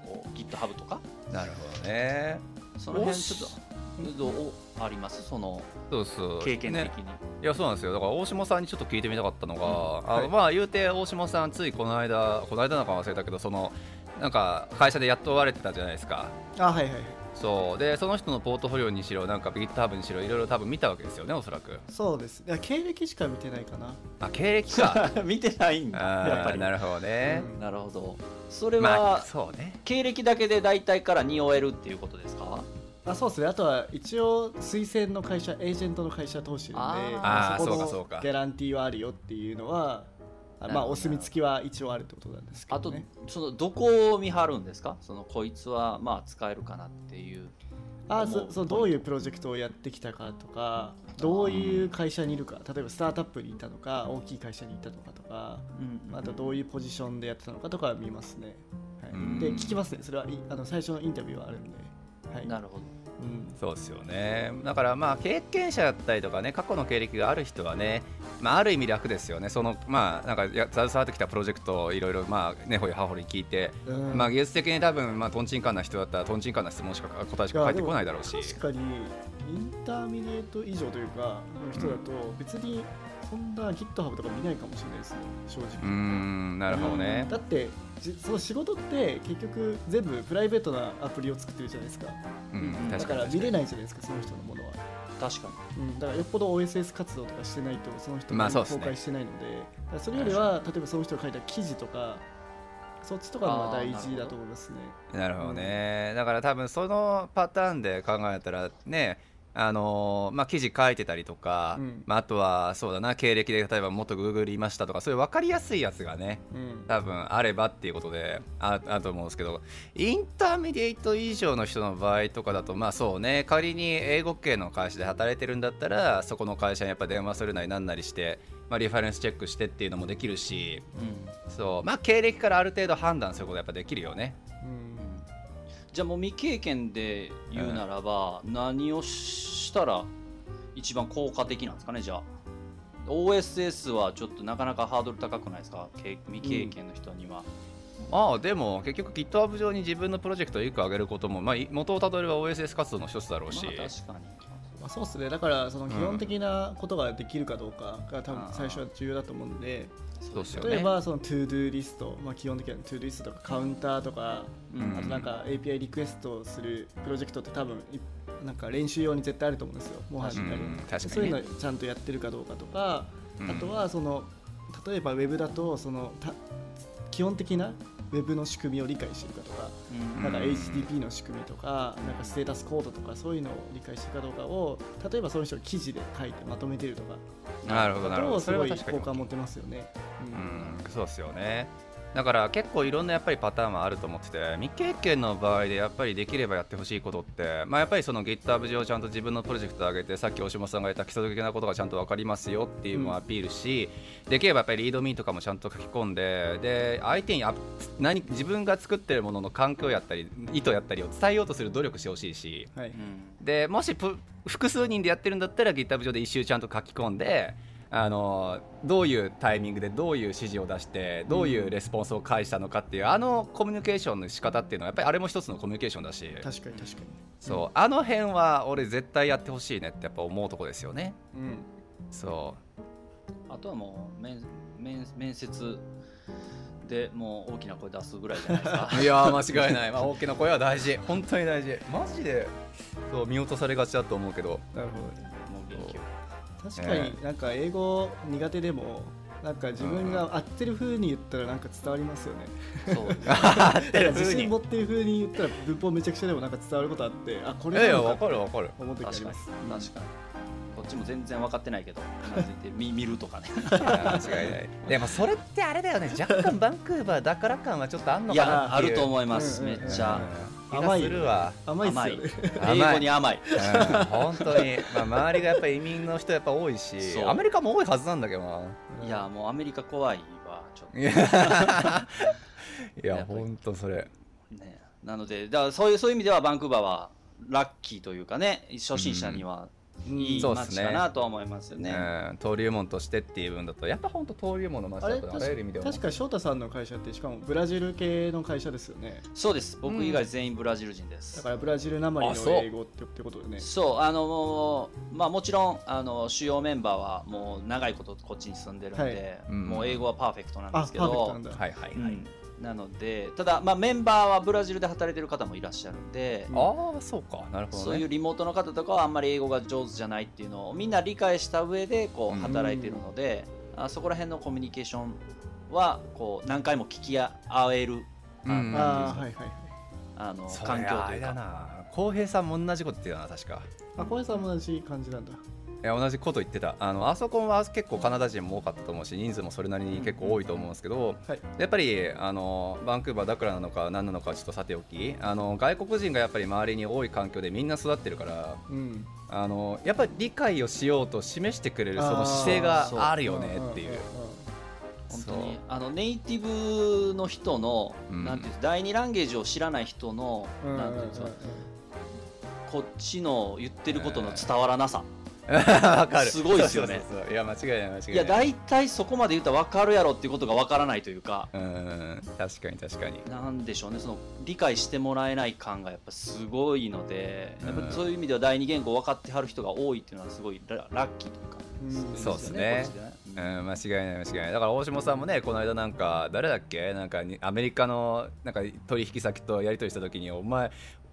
構 GitHub とかなるほどね。その辺ちょっとどうあります？そのそうそう。経験的に、ね。いやそうなんですよ。だから大島さんにちょっと聞いてみたかったのが、あはい。のまあ言うて大島さんついこの間この間なんか忘れたけどそのなんか会社で雇われてたじゃないですか。あはいはいはい。そう。でその人のポートフォリオにしろなんか GitHub にしろいろいろ多分見たわけですよねおそらく。そうです。いや経歴しか見てないかな。あ経歴か。見てないんだやっぱり。あーなるほどね、うん。なるほど。それまあはそうね。経歴だけで大体から匂えるっていうことですか？あそうですね。あとは一応推薦の会社エージェントの会社通してるんであー。そこのそうかそうか。ギャランティーはあるよっていうのはまあお墨付きは一応あるってことなんですけあとどね。そのどこを見張るんですか？そのこいつはまあ使えるかなっていう。あ思そう。そうどういうプロジェクトをやってきたかとかどういう会社にいるか例えばスタートアップにいたのか大きい会社にいたのかとかうん。あとどういうポジションでやってたのかとかは見ますね、はい。うん。で聞きますね。それはいあの最初のインタビューはあるんで、はい。なるほど。うん、そうですよね。だからまあ経験者だったりとかね過去の経歴がある人はね、まあ、ある意味楽ですよね。そのまあなんかや携わってきたプロジェクトをいろいろまあ根掘り葉掘り聞いて、うん。まあ技術的に多分まあトンチンカンな人だったらトンチンカンな質問しか答えしか返ってこないだろうし。確かにインターミネート以上というかの人だと別にそんな GitHub とか見ないかもしれないですね。正うー直んなるほどね。だってじその仕事って結局全部プライベートなアプリを作ってるじゃないですか。うんだ確から見れないじゃないですかその人のものは、確かに。うん、だからよっぽど OSS 活動とかしてないとその人が公開してないので,、だからそれよりは例えばその人が書いた記事とかそっちとかが大事だと思いますね。なるほどね。だから多分そのパターンで考えたらねあのーまあ、記事書いてたりとか、うん。まあ、あとはそうだな経歴で例えば元 Google いましたとかそういう分かりやすいやつがねうん。多分あればっていうことでああると思うんですけど intermediate 以上の人の場合とかだとまあそうね仮に英語系の会社で働いてるんだったらそこの会社にやっぱ電話するなりなんなりして、まあ、 reference check してっていうのもできるしうん。そうまあ経歴からある程度判断することやっぱできるよね。うんじゃあもう未経験で言うならば、何をしたら一番効果的なんですかねじゃあ。OSS はちょっとなかなかハードル高くないですか？経未経験の人には、まあでも結局 GitHub 上に自分のプロジェクトを1個上げることも、まあ、い元をたどれば OSS 活動の一つだろうし、まあ確かに。まあ、そうですね。だからその基本的なことができるかどうかが多分最初は重要だと思うんでそうですよね。例えばその ToDo リスト、まあ、基本的には ToDo リストとかカウンターとか、うん。あとなんか API リクエストをするプロジェクトって多分いなんか練習用に絶対あると思うんですよ、もはやうんそういうのちゃんとやってるかどうかとか、うん。あとはその例えば Web だとそのた基本的な Web の仕組みを理解してるかとか、うん。なんか HTTP の仕組みとか、なんかステータスコードとかそういうのを理解してるかどうかを例えばその人が記事で書いてまとめてるとか。なるほどなるほど。すごい果持ってますよね。うん。そうですよねだから結構いろんなやっぱりパターンはあると思ってて未経験の場合でやっぱりできればやってほしいことって、まあ、やっぱりその GitHub 上ちゃんと自分のプロジェクトを上げてさっき大島さんが言った基礎的なことがちゃんと分かりますよっていうのをアピールし、できればやっぱりリードミーとかもちゃんと書き込んでで相手にあ何自分が作ってるものの環境やったり意図やったりを伝えようとする努力してほしいしはい。うんでもしプ複数人でやってるんだったら GitHub 上で一周ちゃんと書き込んであのどういうタイミングでどういう指示を出してどういうレスポンスを返したのかっていう、あのコミュニケーションの仕方っていうのはやっぱりあれも一つのコミュニケーションだし。確かに確かに。そうあの辺は俺絶対やってほしいねってやっぱ思うとこですよね。うん。そあとはもう面面面接でもう大きな声出すぐらいじゃないですか。いやー間違いない、まあ、大きな声は大事。本当に大事。マジでそう見落とされがちだと思うけど。なるほどもう元気を確かになんか英語苦手でもなんか自分が合ってる風に言ったらなんか伝わりますよね。そう。合ってる自信持ってる風に言ったら文法めちゃくちゃでもなんか伝わることあってあこいやいやわかかるわかる。思う時あります。確かにこっちも全然分かってないけどうなずいて 見見るとかね。いや間違いない。でもそれってあれだよね。若干バンクーバーだから感はちょっとあんのいかなっていう。やあると思います、うんうんうん。めっちゃ、うん気がするわ。甘い。っすよね。甘い。英語に甘い。うん。本当に、まあ、周りがやっぱり移民の人やっぱ多いし。そう。アメリカも多いはずなんだけどな。いやもうアメリカ怖いわちょっと。いや。いや本当それ。ね。なのでだからそういうそういう意味ではバンクーバーはラッキーというかね初心者にはいいそうっすね。街かなとは思いますよね、うん。登竜門としてっていう分だとやっぱ本当登竜門の街だとあらゆる意味では確か翔太さんの会社ってしかもブラジル系の会社ですよね。そうです。僕以外全員ブラジル人です、だからブラジルなまりの英語ってってことでね。そう。あのまあもちろんあの主要メンバーはもう長いことこっちに住んでるんで、はい。うん。もう英語はパーフェクトなんであすけど。パーフェクトなんだ。はいはいはい、うんなのでただ、まあ、メンバーはブラジルで働いてる方もいらっしゃるんで、うんああそうか。なるほどね。そういうリモートの方とかはあんまり英語が上手じゃないっていうのをみんな理解した上でこう働いてるので、あそこら辺のコミュニケーションはこう何回も聞き合えるうん。ああはいはいはい。あの環境というか。な。浩平さんも同じこと言ってたな確か。あ小林さんも同じ感じなんだ。いや同じこと言ってた。あのあそこは結構カナダ人も多かったと思うし人数もそれなりに結構多いと思うんですけど、はい。やっぱりあのバンクーバーだからなのか何なのかちょっとさておき。あの外国人がやっぱり周りに多い環境でみんな育ってるからうん。あのやっぱり理解をしようと示してくれるその姿勢があるよねっていう。本当にあのネイティブの人の、うん。なんていう第二ランゲージを知らない人の、なんていうんですかこっちの言ってることの伝わらなさ、わかる。すごいですよね。いや間違いない間違いない。いや大体そこまで言ったら分かるやろっていうことが分からないというか。うん確かに確かに。なんでしょうねその理解してもらえない感がやっぱすごいので、うん。やっぱそういう意味では第二言語分かってはる人が多いっていうのはすごいララッキーというか、うんそうですね。うん、間違いない間違いない。だから大下さんもねこの間なんか誰だっけ？なんかにアメリカのなんか取引先とやり取りした時にお前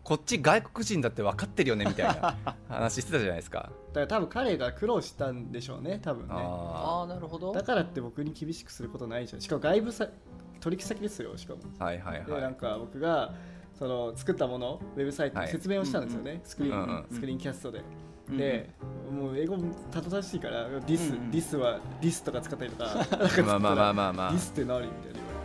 こっち外国人だって分かってるよねみたいな 話してたじゃないですか。だから多分彼が苦労したんでしょうね多分ね。あああなるほど。だからって僕に厳しくすることないじゃんしかも外部さ取引先ですよしかも。あはいはいではい。なんか僕がその作ったものウェブサイトはい。で説明をしたんですよね、スクリーン、うんうんスクリーンキャストで、うんでもう英語もたどたどしいからディス、うんうん。ディスはディスとか使ったりとか まあまあまあまあまあ。ディスって何みたいな。言われていや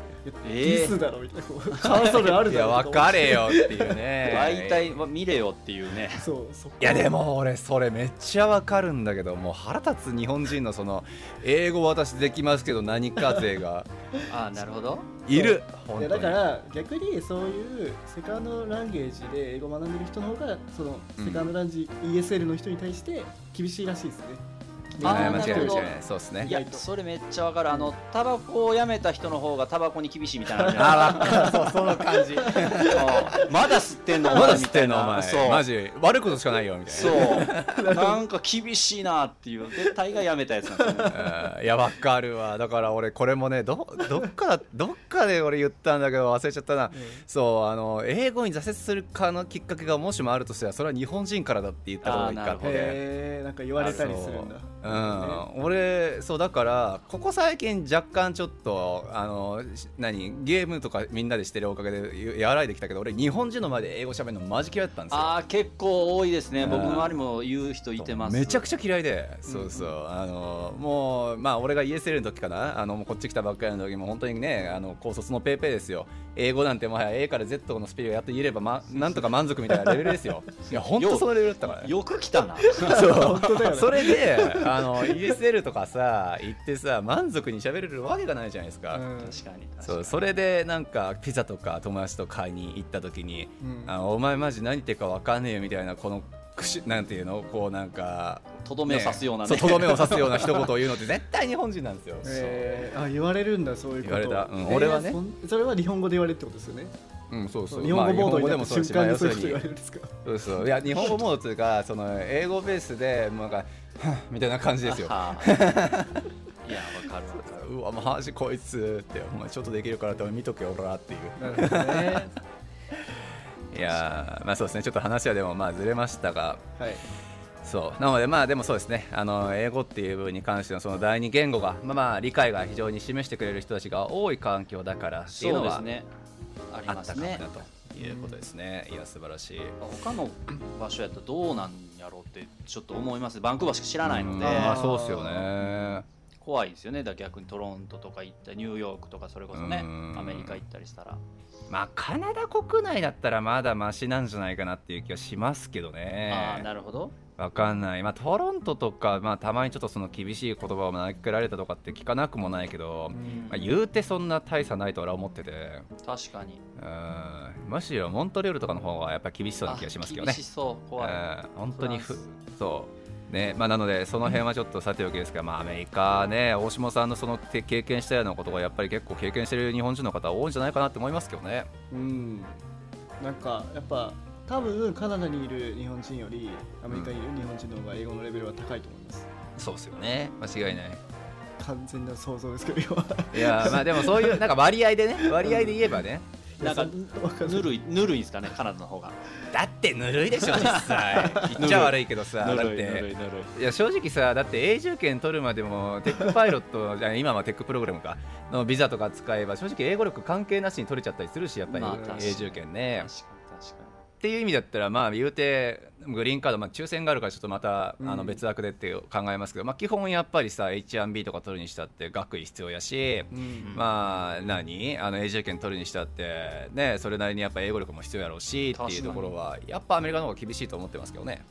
えー。ディスだろみたいな。カーソルあるいやだろ分かれよっていうね。大体まあ見れよっていうね。そうそこいやでも俺それめっちゃわかるんだけどもう腹立つ日本人のその英語私できますけど何か勢が。ああなるほど。いる。い本当に。やだから逆にそういうセカンドランゲージで英語を学んでる人の方がそのうんセカンドランジ、ESL の人に対して厳しいらしいですね。間違いないなるほど。間違いないそうですね。いやそれめっちゃわかる。あのタバコをやめた人の方がタバコに厳しいみたいな。の あそうその感じ。まだ吸ってんのおま前だ吸ってんのお前。そう。マジ悪いことしかないよみたいな。そう。なんか厳しいなっていう。で大概やめたやつなんですよ。ねうんいやわかるわ。だから俺これもねどどっかどっかで俺言ったんだけど忘れちゃったな、そうあの英語に挫折するかのきっかけがもしもあるとしたらそれは日本人からだって言ったことが一回あって。へえなんか言われたりするんだ。うん、俺そうだからここ最近若干ちょっとあのし何ゲームとかみんなでしてるおかげでや和らいできたけど俺日本人の前で英語喋るのマジ嫌いだったんですよ。ああ結構多いですね。うん。僕の周りも言う人いてます。めちゃくちゃ嫌いで、そうそう。あのもうまあ俺が ESL の時かな。あのこっち来たばっかりの時も本当にねあの高卒のペーペーですよ英語なんてもはや A から Z のスペルをやっと言えれば、ま、なんとか満足みたいなレベルですよ。いや本当そのレベルだったから。ねよく来たな。そう。本当だよね。それであの ESL とかさ行ってさ満足に喋れるわけがないじゃないですか、うん。確かに確かに。そうそれでなんかピザとか友達と買いに行った時に、うん。あのお前マジ何言ってるか分かんねえよみたいなこのくしなんていうの？こうなんかとどめを刺すようなね。とどめを刺すような一言を言うのって絶対日本人なんですよ、えー、あ言われるんだそういうこと。言われた。うんえー俺はね。それは日本語で言われるってことですよね。うんそうそう。日本語モードになったそう瞬間にそういうまあこと言われるんですか？そうそう。いや日本語モードというかその英語ベースでなんかみたいな感じですよ。いやわかるわかる。うわマジこいつってお前ちょっとできるからって見とけおらっていう。なるほどね いやーまあそうですね。ちょっと話はでもまあずれましたがはい。そう。なのでまあでもそうですね。あの英語っていう部分に関してのその第二言語がまあまあ理解が非常に示してくれる人たちが多い環境だからっていそううのはですね。あったかもなということですね。いや素晴らしい。他の場所やったらどうなんやろうってちょっと思います。バンクーバーしか知らないので、うんまあそうっすよね。怖いですよね。だ逆にトロントとか行ったニューヨークとかそれこそねうん。アメリカ行ったりしたらまあカナダ国内だったらまだマシなんじゃないかなっていう気はしますけどね。ああなるほど。わかんない、まあ、トロントとか、まあ、たまにちょっとその厳しい言葉を投げかけられたとかって聞かなくもないけど、まあ、言うてそんな大差ないと俺は思ってて。確かに。うん。むしろモントリオールとかの方がやっぱ厳しそうな気がしますけどね。あ厳しそう。怖い。うん。本当にふそうね。まあ、なのでその辺はちょっとさておきですが、まあ、アメリカね大島さんのそのて経験したようなことがやっぱり結構経験してる日本人の方多いんじゃないかなって思いますけどね。うん。なんかやっぱ多分カナダにいる日本人よりアメリカにいる日本人の方が英語のレベルは高いと思います。そうですよね。間違いない。完全な想像ですけど今いやまあでもそういうなんか割合でね割合で言えばねなんかいやそわかんない。ぬるいぬるいですかねカナダの方が。だってぬるいでしょ 実際。言っちゃ悪いけどさだって。いや正直さだって永住権取るまでもテックパイロットじゃ あ今はテックプログラムかのビザとか使えば正直英語力関係なしに取れちゃったりするしやっぱり。永住権ね、確かに確かっていう意味だったらまあ言うてグリーンカード、まあ、抽選があるからちょっとまた、うん。あの別枠でって考えますけど、まあ、基本やっぱりさ H1B とか取るにしたって学位必要やし、うん。まあ何？あの永住権取るにしたってねそれなりにやっぱ英語力も必要やろうしっていうところはやっぱアメリカの方が厳しいと思ってますけどね。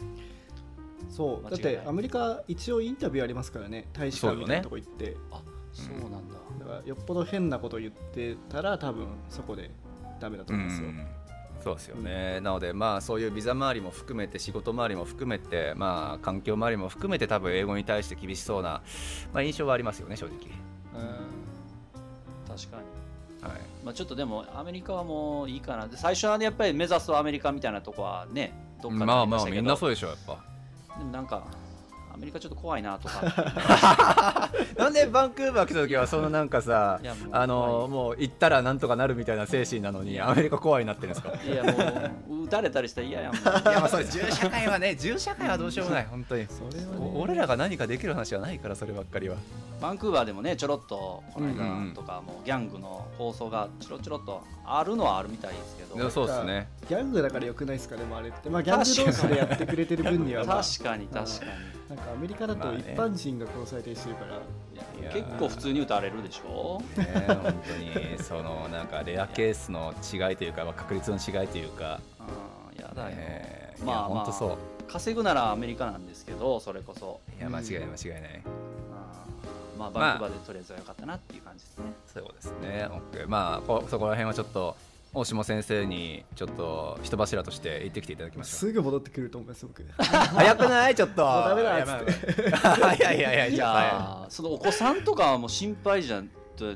そう。だってアメリカ一応インタビューありますからね大使館みたいなとこ行って、にあそうなんだ、だからよっぽど変なこと言ってたら多分そこでダメだと思いますよ、うんそうですよね、なのでまあそういうビザ周りも含めて仕事周りも含めてまあ環境周りも含めて多分英語に対して厳しそうな、まあ、印象はありますよね正直、確かに。はい、まあ、ちょっとでもアメリカはもういいかな。で最初はねやっぱり目指すアメリカみたいなとこはねどっかでまあまあみんなそうでしょやっぱ。でもなんかアメリカちょっと怖いなとか。なんでバンクーバー来た時はそのなんかさあのもう行ったらなんとかなるみたいな精神なのにアメリカ怖いなってるんですか？いやもう撃たれたりしたら嫌やもん。いやまあそれ銃社会はね銃社会はどうしようもない本当に。それは俺らが何かできる話はないからそればっかりは。バンクーバーでもねちょろっとこの間とかもギャングの放送がちょろちょろっとあるのはあるみたいですけど。そうですね。ギャングだからよくないですかでもあれって。まあギャング同士でやってくれてる分には、まあ、確かに確かになんかアメリカだと一般人が殺されたりしてるから、結構普通に撃たれるでしょ？ね本当に。そのなんかレアケースの違いというかまあ確率の違いというか。うんやだよ、ねいやまあまあ本当そう。稼ぐならアメリカなんですけどそれこそ、いや間違いない間違いない。うんまあバンクーバーでとりあえずは良かったなっていう感じですね、そうですね。OK まあこそこら辺はちょっと大下先生にちょっと人柱として行ってきていただきましょう。すぐ戻ってくると思います僕。早くない？ちょっと。もうダメだっつって。いやいやいやいや。ーそのお子さんとかはもう心配じゃ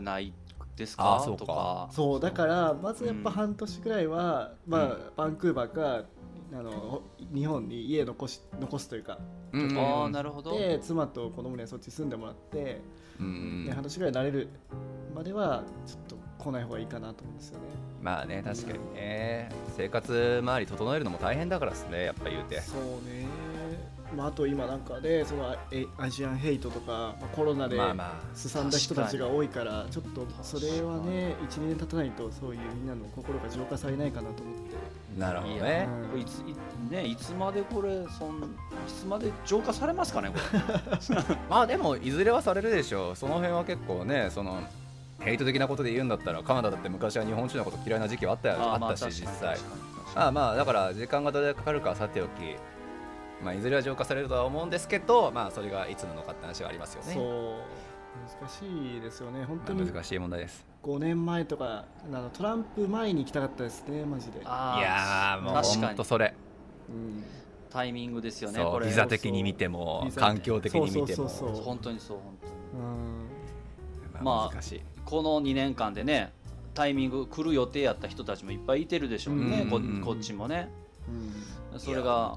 ないですか？あーそうか。とか。そうだからまずやっぱうん。半年くらいは、まあうんバンクーバーかあの日本に家残し残すというか。うんうんああなるほど。で妻と子供にはそっち住んでもらって、うんで半年くらい慣れるまではちょっと来ない方がいいかなと思うんですよねまあね確かにね。生活周り整えるのも大変だからですねやっぱ言うて。そうね、まあ、あと今なんかでそのえアジアンヘイトとかまあコロナでまあまあすさんだ人たちが多いからちょっとそれはね12年経たないとそういうみんなの心が浄化されないかなと思って。なるほどね。うんいついねいつまでこれそんいつまで浄化されますかねこれ。まあでもいずれはされるでしょう。その辺は結構ねそのヘイト的なことで言うんだったらカナダだって昔は日本人のこと嫌いな時期はあったよ。あったし実際。確かに確かに。ああまあだから時間がどれだけかかるかはさておきまあいずれは浄化されるとは思うんですけどまあそれがいつなのかって話はありますよね。そう。難しいですよね。本当にまあ難しい問題です。5年前とかあのトランプ前に行きたかったですねマジで、いやーもう確かに。本当それ。うん、タイミングですよねそうこれビザ的に見ても環境的に見ても。そうそうそうそう。本当にそう本当に。うん。まあまあ難しいこの2年間でねタイミング来る予定やった人たちもいっぱいいてるでしょうね、こうん。うんうんこっちもね。うん。それが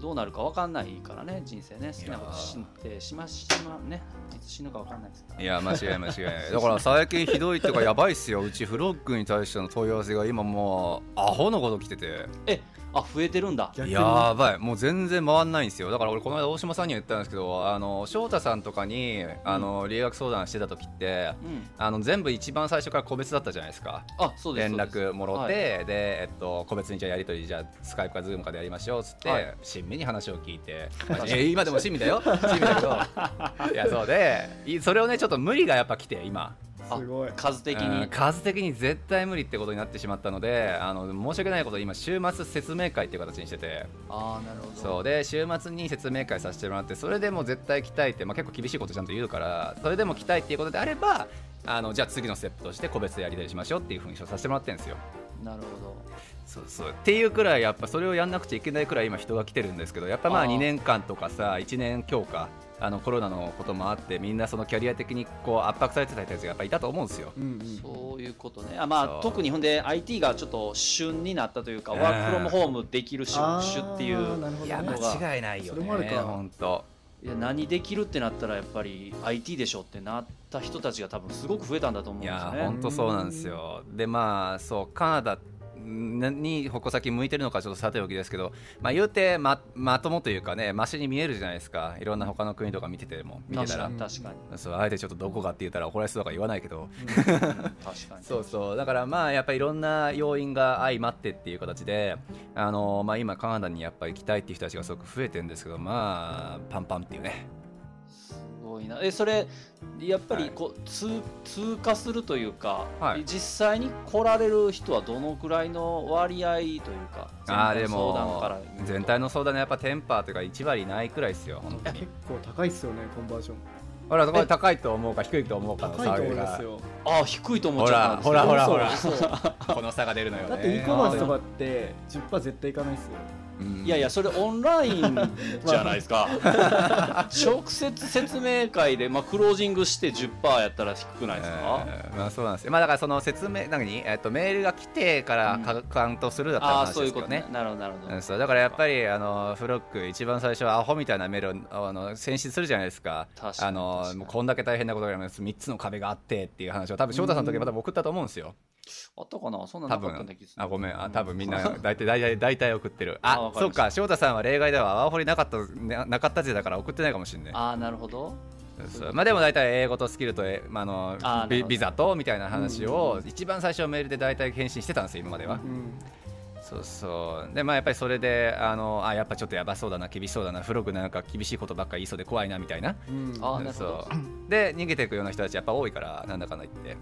どうなるか分かんないからね人生ね好きなことしんてしましまね。いつ死ぬか分かんないです。いや間違い間違い。だから最近ひどいっていうかやばいっすよ。うちフロッグに対しての問い合わせが今もうアホのこと来てて。えあ増えてるんだ。やばい。もう全然回んないんですよ。だから俺この間大島さんには言ったんですけどあの翔太さんとかにあの留学相談してた時ってうん。あの全部一番最初から個別だったじゃないですか。あそうです連絡もろて、はい。で、えっと、個別にじゃあやり取りじゃあスカイプかズームかでやりましょうっつって、はい。親身に話を聞いて、まあえ今でも親身だよ？親身だけど。いやそうでいそれをねちょっと無理がやっぱ来て今。あすごい。数的に。うん数的に絶対無理ってことになってしまったのであの申し訳ないこと今週末説明会っていう形にしてて。ああなるほど。そう。で週末に説明会させてもらってそれでも絶対来たいって、まあ、結構厳しいことちゃんと言うからそれでも来たいっていうことであればあのじゃあ次のステップとして個別でやり取りしましょうっていうふうにさせてもらってるんですよ。なるほど。そうそう。っていうくらいやっぱそれをやんなくちゃいけないくらい今人が来てるんですけどやっぱまああー。2年間とかさ1年強化あのコロナのこともあってみんなそのキャリア的にこう圧迫されてた人たちがやっぱいたと思うんですよ。うんうんそういうことね。あまあ特にほんで IT がちょっと旬になったというかうんワークフロムホームできる職あ種っていう間違いないよねそれもあるか。本当いや何できるってなったらやっぱり IT でしょってなった人たちが多分すごく増えたんだと思うんですよね。本当そうなんですよ。でまあそうカナダに矛先向いてるのかちょっとさておきですけど、まあ、言うてままともというかねマシに見えるじゃないですか。いろんな他の国とか見てても見てたら。確かにそうあえてちょっとどこかって言ったら怒られそうとか言わないけど 確かに。そうそう。だからまあやっぱりいろんな要因が相まってっていう形であの、まあ、今カナダにやっぱり行きたいっていう人たちがすごく増えてるんですけどまあパンパンっていうね。すごいな。えそれやっぱりこう、通通過するというか、はい。実際に来られる人はどのくらいの割合というかあーで全体の相談も全体の相談のやっぱテンパーというか1割ないくらいですよ本当に。結構高いっすよねコンバージョン。ほらこれ高いと思うか低いと思うかの高いと思い差があ低いと思っほちゃったほらほらほら この差が出るのよね。だって e コマー。スとかって10%絶対いかないっすよ。うんいやいやそれオンライン じゃないですか。直接説明会で、まあ、クロージングして10%やったら低くないですか、えーまあそうなんですよ。まあだからその説明何？えっとメールが来てからかカウントするだったら話そういうことね。ですけどねなるほどなるほど、うんそう。だからやっぱりあのフロック一番最初はアホみたいなメールをあの選出するじゃないですか。確かにあのこんだけ大変なことがあります。3つの壁があってっていう話を多分翔太さんの時また送ったと思うんですよあったかな？そんな多なかったん分だけど。あごめん。あ多分みんな大体大体大体送ってる。あそうか。翔太さんは例外ではワーホリなかったななかった時だから送ってないかもしれないああなるほど。そう。まあでも大体英語とスキルと、えまあ、あのあーなるほど。ビビザとみたいな話を一番最初メールで大体返信してたんですよ今までは、うんそうそう。でまあやっぱりそれであのあやっぱちょっとやばそうだな厳しそうだなフログなんか厳しいことばっかり言いそうで怖いなみたいな。うん。あーなるほど。そう。で逃げていくような人たちやっぱ多いからなんだかんだ言って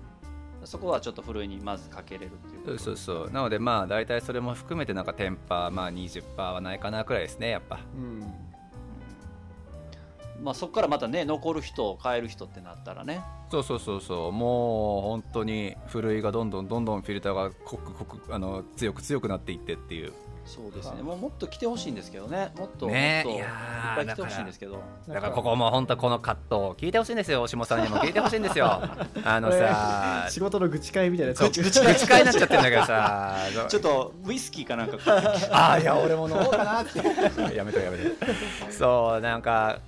そこはちょっとふるいにまずかけれるっていう。そうそうそう。なのでまあ大体それも含めてなんかテンパーまあ20%はないかなくらいですねやっぱ。うん。まあそこからまたね残る人変える人ってなったらね。そうそうそうそう。もう本当にふるいがどんどんどんどんフィルターが濃く濃くあの強く強くなっていってっていうそうですね。もうもっと来てほしいんですけどね。もっともっといっねいやーぱい来てほしいんですけど。だからここも本当この葛藤を聞いてほしいんですよ。大下さんにも聞いてほしいんですよ。あのさ仕事の愚痴会みたいな。愚痴愚痴会になっちゃってるんだけどさ。ちょっとウイスキーかなんか ああいや俺も飲もうかなって。やめとやめとそうなんか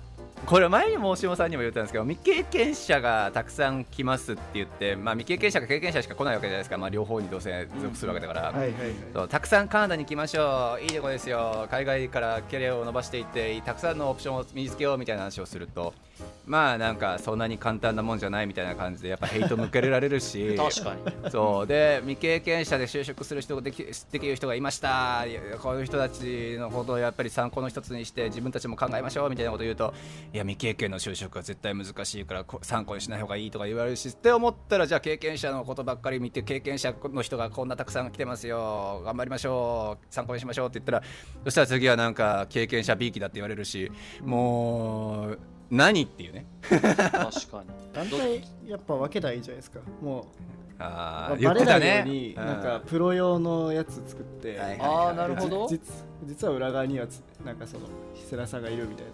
これ前にも大島さんにも言ったんですけど未経験者がたくさん来ますって言って、まあ、未経験者か経験者しか来ないわけじゃないですか、まあ、両方にどうせ属するわけだから、たくさんカナダに来ましょう。いいとこですよ。海外からキャリアを伸ばしていってたくさんのオプションを身につけようみたいな話をするとまあなんかそんなに簡単なもんじゃないみたいな感じでやっぱヘイト向けられるし。確かに。そう。で未経験者で就職する人ができできる人がいました。こういう人たちのことをやっぱり参考の一つにして自分たちも考えましょうみたいなことを言うといや未経験の就職は絶対難しいからこ参考にしない方がいいとか言われるしって思ったらじゃあ経験者のことばっかり見て経験者の人がこんなたくさん来てますよ。頑張りましょう。参考にしましょうって言ったらそしたら次はなんか経験者 B 期だって言われるしもう何っていうね。確かに。団体やっぱ分けたらいいじゃないですか。もうあーバレないようねにうん。なんかプロ用のやつ作ってはいはいああなるほど。実実は裏側にはつなんかその世良さんがいるみたい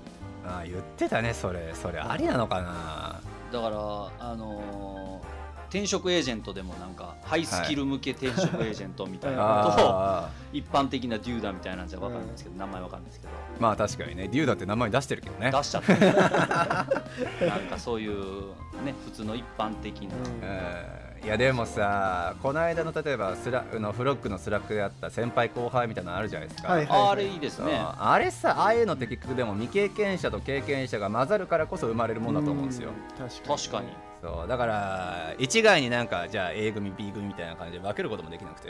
な。あー言ってたねそれ。それありなのかな。だからあのー転職エージェントでもなんかハイスキル向け転職エージェントみたいなことを、あ一般的なデューダみたいなんじゃ分かんないですけど、名前分かんないですけど。ーまあ確かにね。 doda って名前出してるけどね。出しちゃって。なんかそういうね普通の一般的な、うんいやでもさこの間の例えばスラの Frog の Slack であった先輩後輩みたいなのあるじゃないですか、はいああれいいですね。あれさああいうのって結局でも未経験者と経験者が混ざるからこそ生まれるものだと思うんですよ。うん確かに。確かに。そう。だから一概になんかじゃあ A 組 B 組みたいな感じで分けることもできなくて。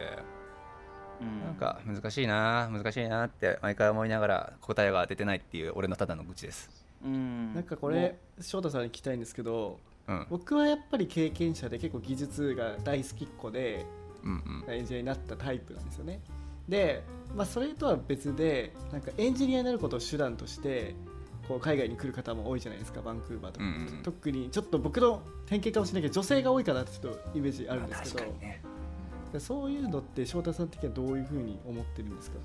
うん。なんか難しいな難しいなって毎回思いながら答えが出てないっていう俺のただの愚痴です。うん。なんかこれ翔太さんに聞きたいんですけどうん。僕はやっぱり経験者で結構技術が大好きっ子でうんうん。エンジニアになったタイプなんですよね。で、まあ、それとは別でなんかエンジニアになることを手段としてこう海外に来る方も多いじゃないですかバンクーバーとか、うんうん特にちょっと僕の偏見かもしれないけど女性が多いかなってちょっとイメージあるんですけど、ね。でそういうのって翔太さん的にはどういうふうに思ってるんですか？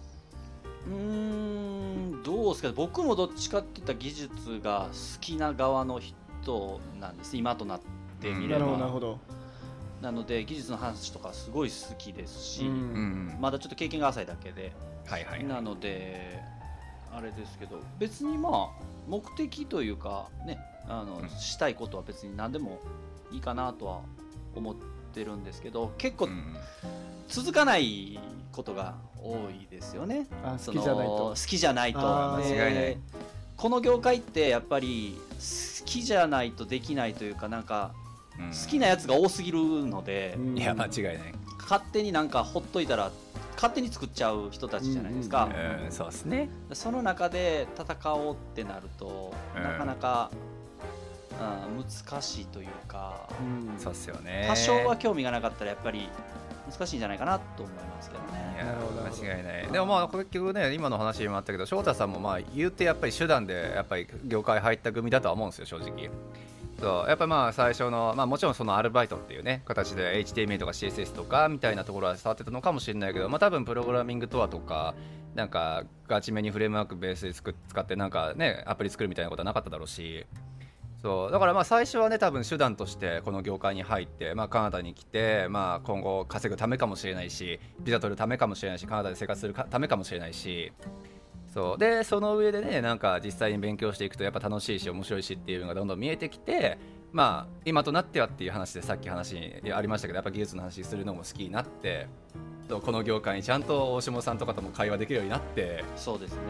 うーんどうですか？ね僕もどっちかって言ったら技術が好きな側の人なんです。今となってみれなるほどなるばほど、なので技術の話とかすごい好きですし、うん。うんうんまだちょっと経験が浅いだけで、はいはいなのであれですけど別にまあ目的というかねあの、うん。したいことは別に何でもいいかなとは思ってるんですけど結構うん続かないことが多いですよね。あそ好きじゃないと。の好きじゃないと。あーで間違いない。この業界ってやっぱり好きじゃないとできないというかなんかうん。好きなやつが多すぎるので、うん。いや間違いない。勝手になんかほっといたら勝手に作っちゃう人たちじゃないですか、うん。うんそうですね。その中で戦おうってなると、うん。なかなか、うん、難しいというか、うん。そうっすよね。多少は興味がなかったらやっぱり難しいんじゃないかなと思いますけどいね。やなるほどなるほど。間違いない。でもまあ結局ね今の話にもあったけど翔太さんもまあ言うてやっぱり手段でやっぱり業界入った組だとは思うんですよ正直。そうやっぱりまあ最初の、まあ、もちろんそのアルバイトっていうね形で HTML とか CSS とかみたいなところは触ってたのかもしれないけど、まあ、多分プログラミングとはとかなんかガチめにフレームワークベースで使ってなんかねアプリ作るみたいなことはなかっただろうしそう。だからまあ最初はね多分手段としてこの業界に入って、まあ、カナダに来て、まあ、今後稼ぐためかもしれないしビザ取るためかもしれないしカナダで生活するかためかもしれないし。そう。でその上でねなんか実際に勉強していくとやっぱ楽しいし面白いしっていうのがどんどん見えてきてまあ今となってはっていう話でさっき話にありましたけどやっぱ技術の話するのも好きになってこの業界にちゃんと大下さんとかとも会話できるようになって。そうですね。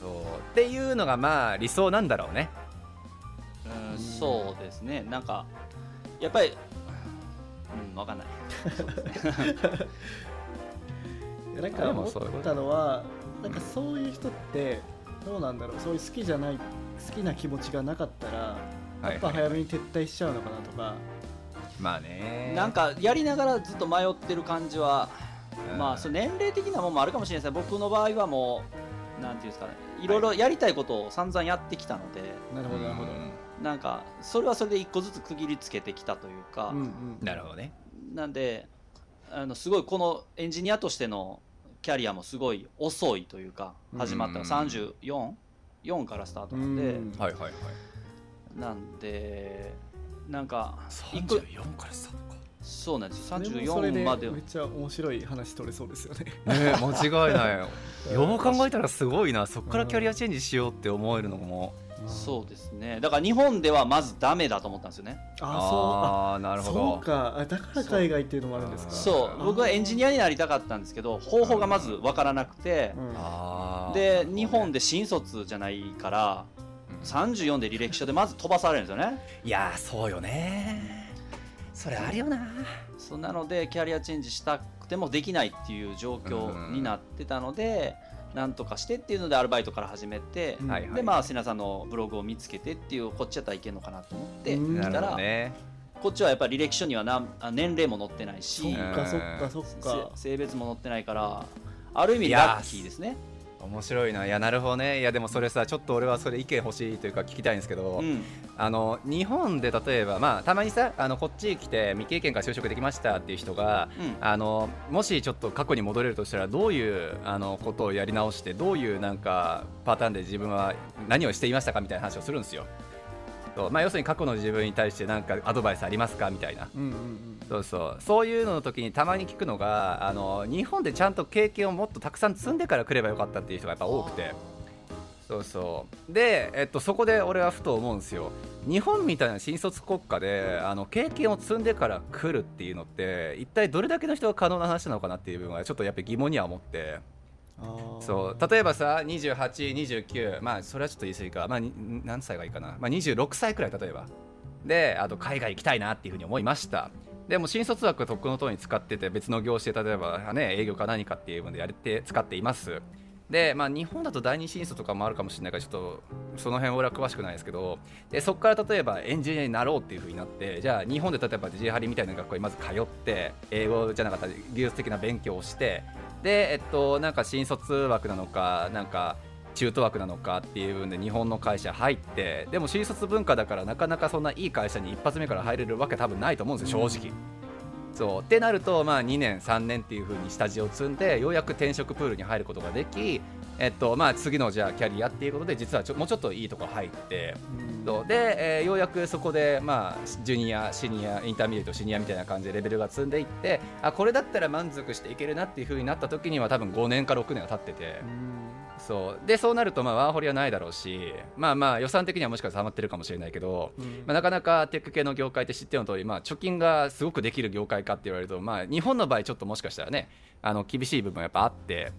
そう。っていうのがまあ理想なんだろうねうん、そうですね。なんかやっぱり、うん、わかんない。なんあか思ったのはなんかそういう人ってどうなんだろう。そういう好きじゃない好きな気持ちがなかったらはいやっぱ早めに撤退しちゃうのかなとか、まあね。なんかやりながらずっと迷ってる感じは、うん。まあその年齢的なもんもあるかもしれないですね。僕の場合はもうなんていうんですかね、いろいろやりたいことを散々やってきたので、なるほどなるほど、なんかそれはそれで一個ずつ区切りつけてきたというか、うんうん。なるほどね。なんであのすごいこのエンジニアとしてのキャリアもすごい遅いというか始まったのうん34 4からスタートなんで、うん。はいはいはい。なんでなんか一個34からスタートか。そうなんですよ。それもそれで34までめっちゃ面白い話取れそうですよね。ね間違いない。よ よう考えたらすごいな。そっからキャリアチェンジしようって思えるのもそうですね。だから日本ではまずダメだと思ったんですよね。ああなそう。あるほど。そうか。あだから海外っていうのもあるんですか。そう。僕はエンジニアになりたかったんですけど方法がまず分からなくて、で日本で新卒じゃないから34で履歴書でまず飛ばされるんですよね。いやーそうよね。それあるよな。そうなのでキャリアチェンジしたくてもできないっていう状況になってたので、なんとかしてっていうのでアルバイトから始めて、でまあ瀬名さんのブログを見つけてっていうこっちやったらいけるのかなと思って来たら、ね。こっちはやっぱり履歴書には年齢も載ってないそしっかそっかそっか。せ性別も載ってないからある意味ラッキーですね。面白いな。いやなるほどね。いやでもそれさちょっと俺はそれ意見欲しいというか聞きたいんですけど、うん。あの日本で例えばまあたまにさあのこっち来て未経験から就職できましたっていう人がうん。あのもしちょっと過去に戻れるとしたらどういうあのことをやり直してどういうなんかパターンで自分は何をしていましたかみたいな話をするんですよ。そう。まあ、要するに過去の自分に対して何かアドバイスありますかみたいな。うんうんうん。そうそう。そういうのの時にたまに聞くのがあの日本でちゃんと経験をもっとたくさん積んでから来ればよかったっていう人がやっぱ多くて。そうそう。で、えっと、そこで俺はふと思うんですよ。日本みたいな新卒国家であの経験を積んでから来るっていうのって一体どれだけの人が可能な話なのかなっていう部分はちょっとやっぱり疑問には思ってそう。例えばさ2829まあそれはちょっと言い過ぎか、まあ、何歳がいいかな、まあ、26歳くらい例えば。であと海外行きたいなっていうふうに思いました。でも新卒枠とっくのとおり使ってて別の業種で例えば、ね、営業か何かっていうのでやれて使っています。で、まあ、日本だと第二新卒とかもあるかもしれないからちょっとその辺俺は詳しくないですけどでそこから例えばエンジニアになろうっていうふうになってじゃあ日本で例えば G ハリみたいな学校にまず通って英語じゃなかったら技術的な勉強をしてでえっとなんか新卒枠なのかなんか中途枠なのかっていう部分で日本の会社入ってでも新卒文化だからなかなかそんないい会社に一発目から入れるわけ多分ないと思うんですよ正直。そうってなると、まあ、2年3年っていう風に下地を積んでようやく転職プールに入ることができ、えっとまあ、次のじゃあキャリアっていうことで実はちょもうちょっといいとこ入ってうん。そう。で、えーようやくそこで、まあ、 junior senior intermediate senior みたいな感じでレベルが積んでいってあこれだったら満足していけるなっていう風になった時には多分5年か6年は経ってて。うんそう。でそうなるとまあワーホリはないだろうしまあまあ予算的にはもしかしたらハマってるかもしれないけど、うん。まあ、なかなかテック系の業界って知ってるの通り、まあ、貯金がすごくできる業界かって言われると、まあ、日本の場合ちょっともしかしたらねあの厳しい部分はやっぱあって。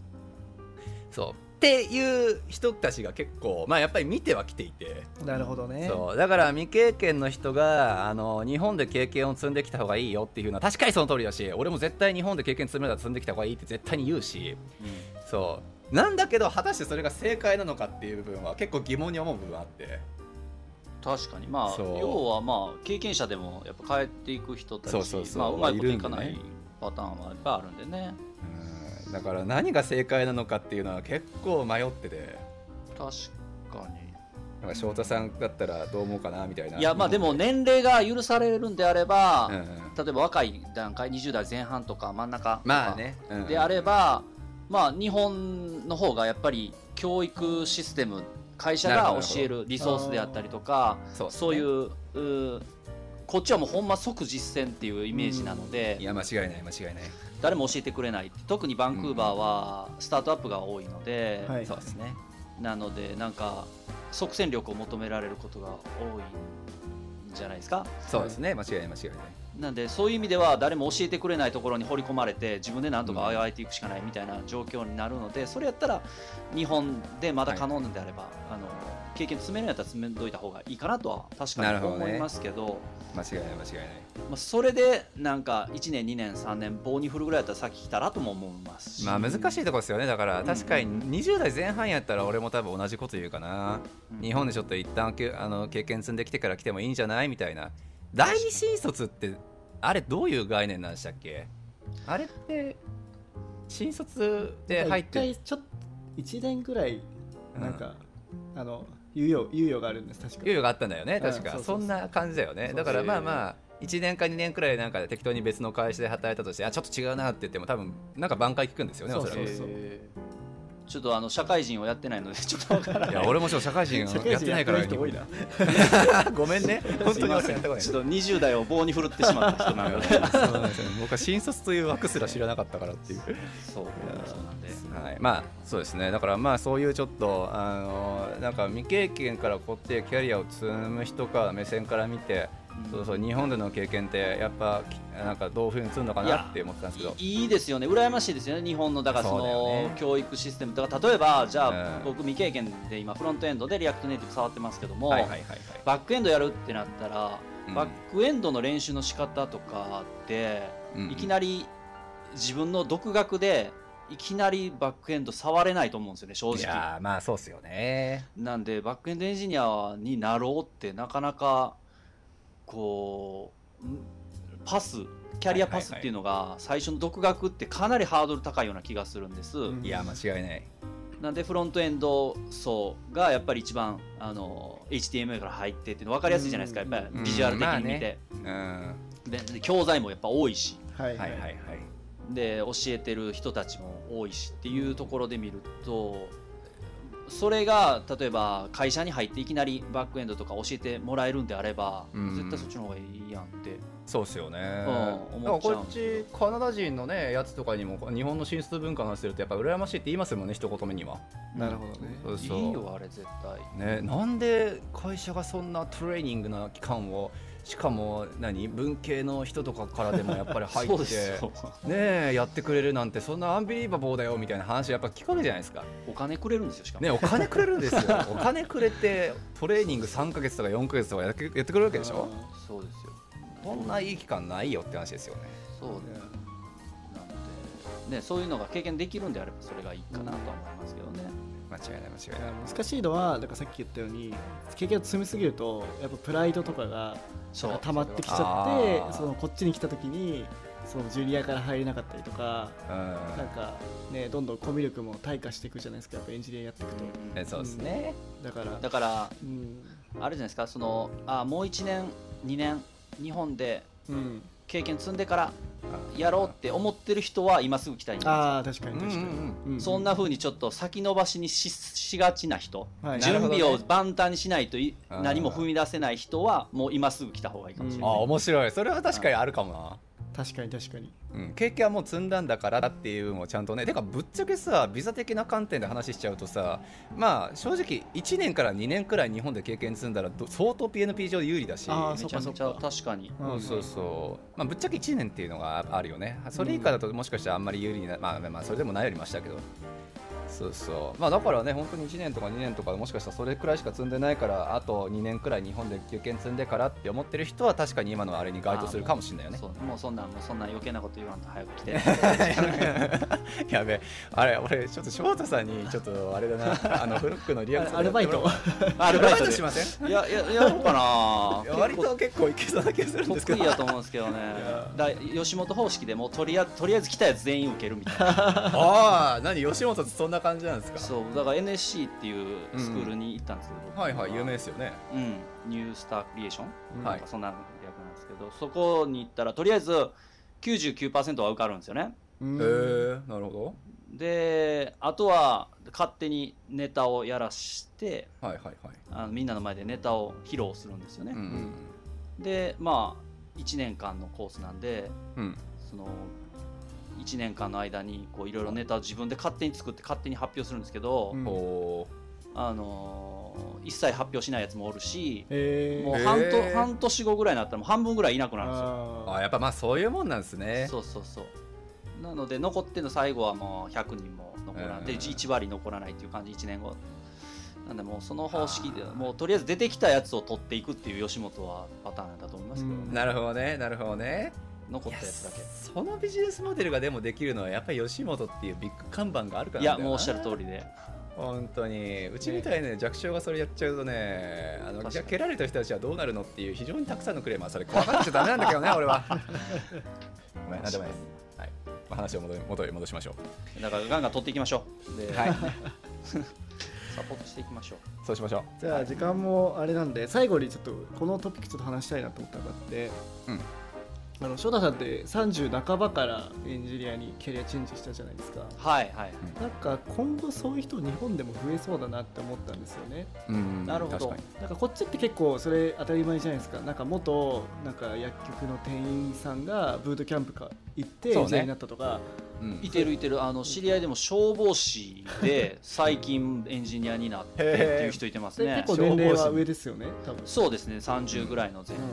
そう。っていう人たちが結構、まあ、やっぱり見てはきていて。なるほどね。そう。だから未経験の人があの日本で経験を積んできた方がいいよっていうのは確かにその通りだし俺も絶対日本で経験積めたら積んできた方がいいって絶対に言うし。そうなんだけど果たしてそれが正解なのかっていう部分は結構疑問に思う部分あって。確かに。まあ要はまあ経験者でもやっぱ帰っていく人たちそうそうそう。まあ、うまいこといかないパターンはいっぱいあるんでね。うん。だから何が正解なのかっていうのは結構迷ってて。確かに。なんか翔太さんだったらどう思うかなみたいな。いやまあでも年齢が許されるんであれば、うんうん。例えば若い段階20代前半とか真ん中まあね、うんうん。であれば、まあ、日本の方がやっぱり教育システム会社が教えるリソースであったりとかそうそういうこっちはもうほんま即実践っていうイメージなので、いや間違いない間違いない。誰も教えてくれない。特にバンクーバーはスタートアップが多いので、はい。そうですね。なのでなんか即戦力を求められることが多い。んじゃないですか。そうですね。間違いない間違いない。なんでそういう意味では誰も教えてくれないところに掘り込まれて自分でなんとかあがいていくしかないみたいな状況になるのでそれやったら日本でまだ可能なんであれば、あの経験詰めるんやったら詰めといた方がいいかなとは確かになるほどね。思いますけど。間違いない間違いない。まあ、それでなんか1年2年3年棒に振るぐらいやったらさっき来たらとも思いますし、まあ難しいところですよね。だからうん。確かに20代前半やったら俺も多分同じこと言うかな、うん。日本でちょっと一旦けあの経験積んできてから来てもいいんじゃないみたいな。第二新卒ってあれどういう概念なんでしたっけ？あれって新卒で入っ一て回ちょっと1年ぐらいなんか、あの猶予猶予があるんです確か。猶予があったんだよねうん確か、そうそうそう。んな感じだよね。だからまあまあ1年か2年くらいなんか適当に別の会社で働いたとしてあちょっと違うなって言っても多分なんか挽回聞くんですよねおそらくそうそう。えーちょっとあの社会人をやってないので ちょっとわからない。いや俺もちょっと社会人やってないから。多いな。ごめんね。本当に俺やったことない。ちょっと20代を棒に振るってしまった人なので。僕は新卒という枠すら知らなかったからっていう。そうなんではい、まあそうですね。だからまあそういうちょっとあのなんか未経験からこうやってキャリアを積む人から目線から見て、そうそう日本での経験ってやっぱきなんかどういうふうに積むのかなって思ってたんですけど。いいいですよね。羨ましいですよね日本のだからそのね。教育システムとか。例えばじゃあ、うん。僕未経験で今フロントエンドで React Native 触ってますけども、はいはいはいはい。バックエンドやるってなったら、うん。バックエンドの練習の仕方とかって、うんいきなり自分の独学でいきなりバックエンド触れないと思うんですよね正い直やーまあそうっすよね。なんでバックエンドエンジニアになろうってなかなかこうんパスキャリアパスっていうのが最初の独学ってかなりハードル高いような気がするんです、うん。いや間違いない。なんでフロントエンド層がやっぱり一番あの HTML から入ってっていうの分かりやすいじゃないですか。やっぱりうんビジュアル的に見て、うん。はでで教材もやっぱ多いし。はいいはいはい。で教えてる人たちも多いしっていうところで見るとそれが例えば会社に入っていきなりバックエンドとか教えてもらえるんであれば、うん。絶対そっちの方がいいやんって。そうっすよね、うんだからこ思っちゃう。っちカナダ人のねやつとかにも日本の進出文化の話するとやっぱ羨ましいって言いますもんね一言目には。なるほどね。そうそう。いいよあれ絶対。ね、なんで会社がそんなトレーニングな期間をしかも何文系の人とかからでもやっぱり入って ねえやってくれるなんてそんなアンビリーバボーだよみたいな話やっぱ聞くわけじゃないですか。お金くれるんですよしかも、ねお金くれるんですよ。お金くれてトレーニング3か月とか4か月とかやってやってくれるわけでしょ？そうですよ。そんないい期間ないよって話ですよね。そうね。なんでねそういうのが経験できるんであればそれがいいかなとは思いますけどね、間違いない間違いいない。や難しいのはだからさっき言ったように経験を積みすぎるとやっぱプライドとかが溜まってきちゃってそのこっちに来た時にそのジュニアから入れなかったりとかうん。なんかねどんどんコミュ力も退化していくじゃないですかやっぱエンジニアやっていくと。ねそうですね、だからだからうん。あるじゃないですかそのあもう1年2年日本でうん経験積んでからやろうって思ってる人は今すぐ来たいんですよ。ああ確かに確かに、うんうんそんな風にちょっと先延ばしにししがちな人、はい準備を万端にしないといあー。何も踏み出せない人はもう今すぐ来た方がいいかもしれない、あ面白い。それは確かにあるかもな確かに確かに。うん、経験はもう積んだんだからっていうのもちゃんとねてかぶっちゃけさビザ的な観点で話しちゃうとさまあ正直1年から2年くらい日本で経験積んだらど相当 PNP 上有利だし。めちゃめちゃ確かに。うん。そうそうそう、まあ、ぶっちゃけ1年っていうのがあるよね。それ以下だともしかしたらあんまり有利な、まあ、まあそれでもないよりましたけどそうそう。まあだからね本当に1年とか2年とかもしかしたらそれくらいしか積んでないからあと2年くらい日本で経験積んでからって思ってる人は確かに今のあれに該当するかもしれないよね。もうそんなんもうそんな余計なこと言わんと早く来て。やべあれ 俺ちょっと翔太さんにちょっとあれだな。あのフルックのリアクションアルバイト。アアルバイトでしません？いやややろうかな。割と結構いけそうな気がするんですけど。得意やと思うんですけどね。だ吉本方式でもうとりあとりあえず来たやつ全員受けるみたいな。ああ何？吉本ってそんな感じなんですか？そうだから NSC っていうスクールに行ったんですけど、はいはい有名ですよね。うん、ニュースタークリエーション、うん。はい。そんな役なんですけどそこに行ったらとりあえず99%は受かるんですよね。うんへえなるほであとは勝手にネタをやらしてどはいはいはい。あのみんなの前でネタを披露するんですよね、うんでまあ1年間のコースなんでうん。その1年間の間にこういろいろネタを自分で勝手に作って勝手に発表するんですけど、うん。おあのー一切発表しないやつもおるしへえもう半と半年後ぐらいになったらもう半分ぐらいいなくなるんですよ。ー。あやっぱまあそういうもんなんですね。そうそうそう。なので残ってるの最後はもう100人も残らない、でうん。1割残らないっていう感じ1年後。なんでもうその方式でもうとりあえず出てきたやつを取っていくっていう吉本はパターンだと思いますけど、うん。なるほどねなるほどね残ったやつだけ。そのビジネスモデルがでもできるのはやっぱり吉本っていうビッグ看板があるからいやもうおっしゃるる通りで。本当に。うちみたいな弱小がそれやっちゃうとねあの蹴られた人たちはどうなるのっていう非常にたくさんのクレーマーそれ。怖がっちゃダメなんだけどね俺は。ごめんなんでもない。です、はい。まあ、話を戻り戻り戻しましょだからガンガン取っていきましょう。で、うはい。サポートしていきましょう。そうしましょじゃあ時間もあれなんで最後にちょっとこのトピックちょっと話したいなと思ったのがあって、うんあの翔太さんって30半ばからエンジニアにキャリアチェンジしたじゃないですか。はいはい。なんか今後そういう人日本でも増えそうだなって思ったんですよね。う、うん、なるほど。なんかこっちって結構それ当たり前じゃないですか。なんか元なんか薬局の店員さんがブートキャンプか行ってそうね。エンジニアになったとかうん。いてるいてるあの知り合いでも消防士で 最近エンジニアになってっていう人いてますね。で結構年齢は上ですよね多分。そうですね30ぐらいの前,、うんうん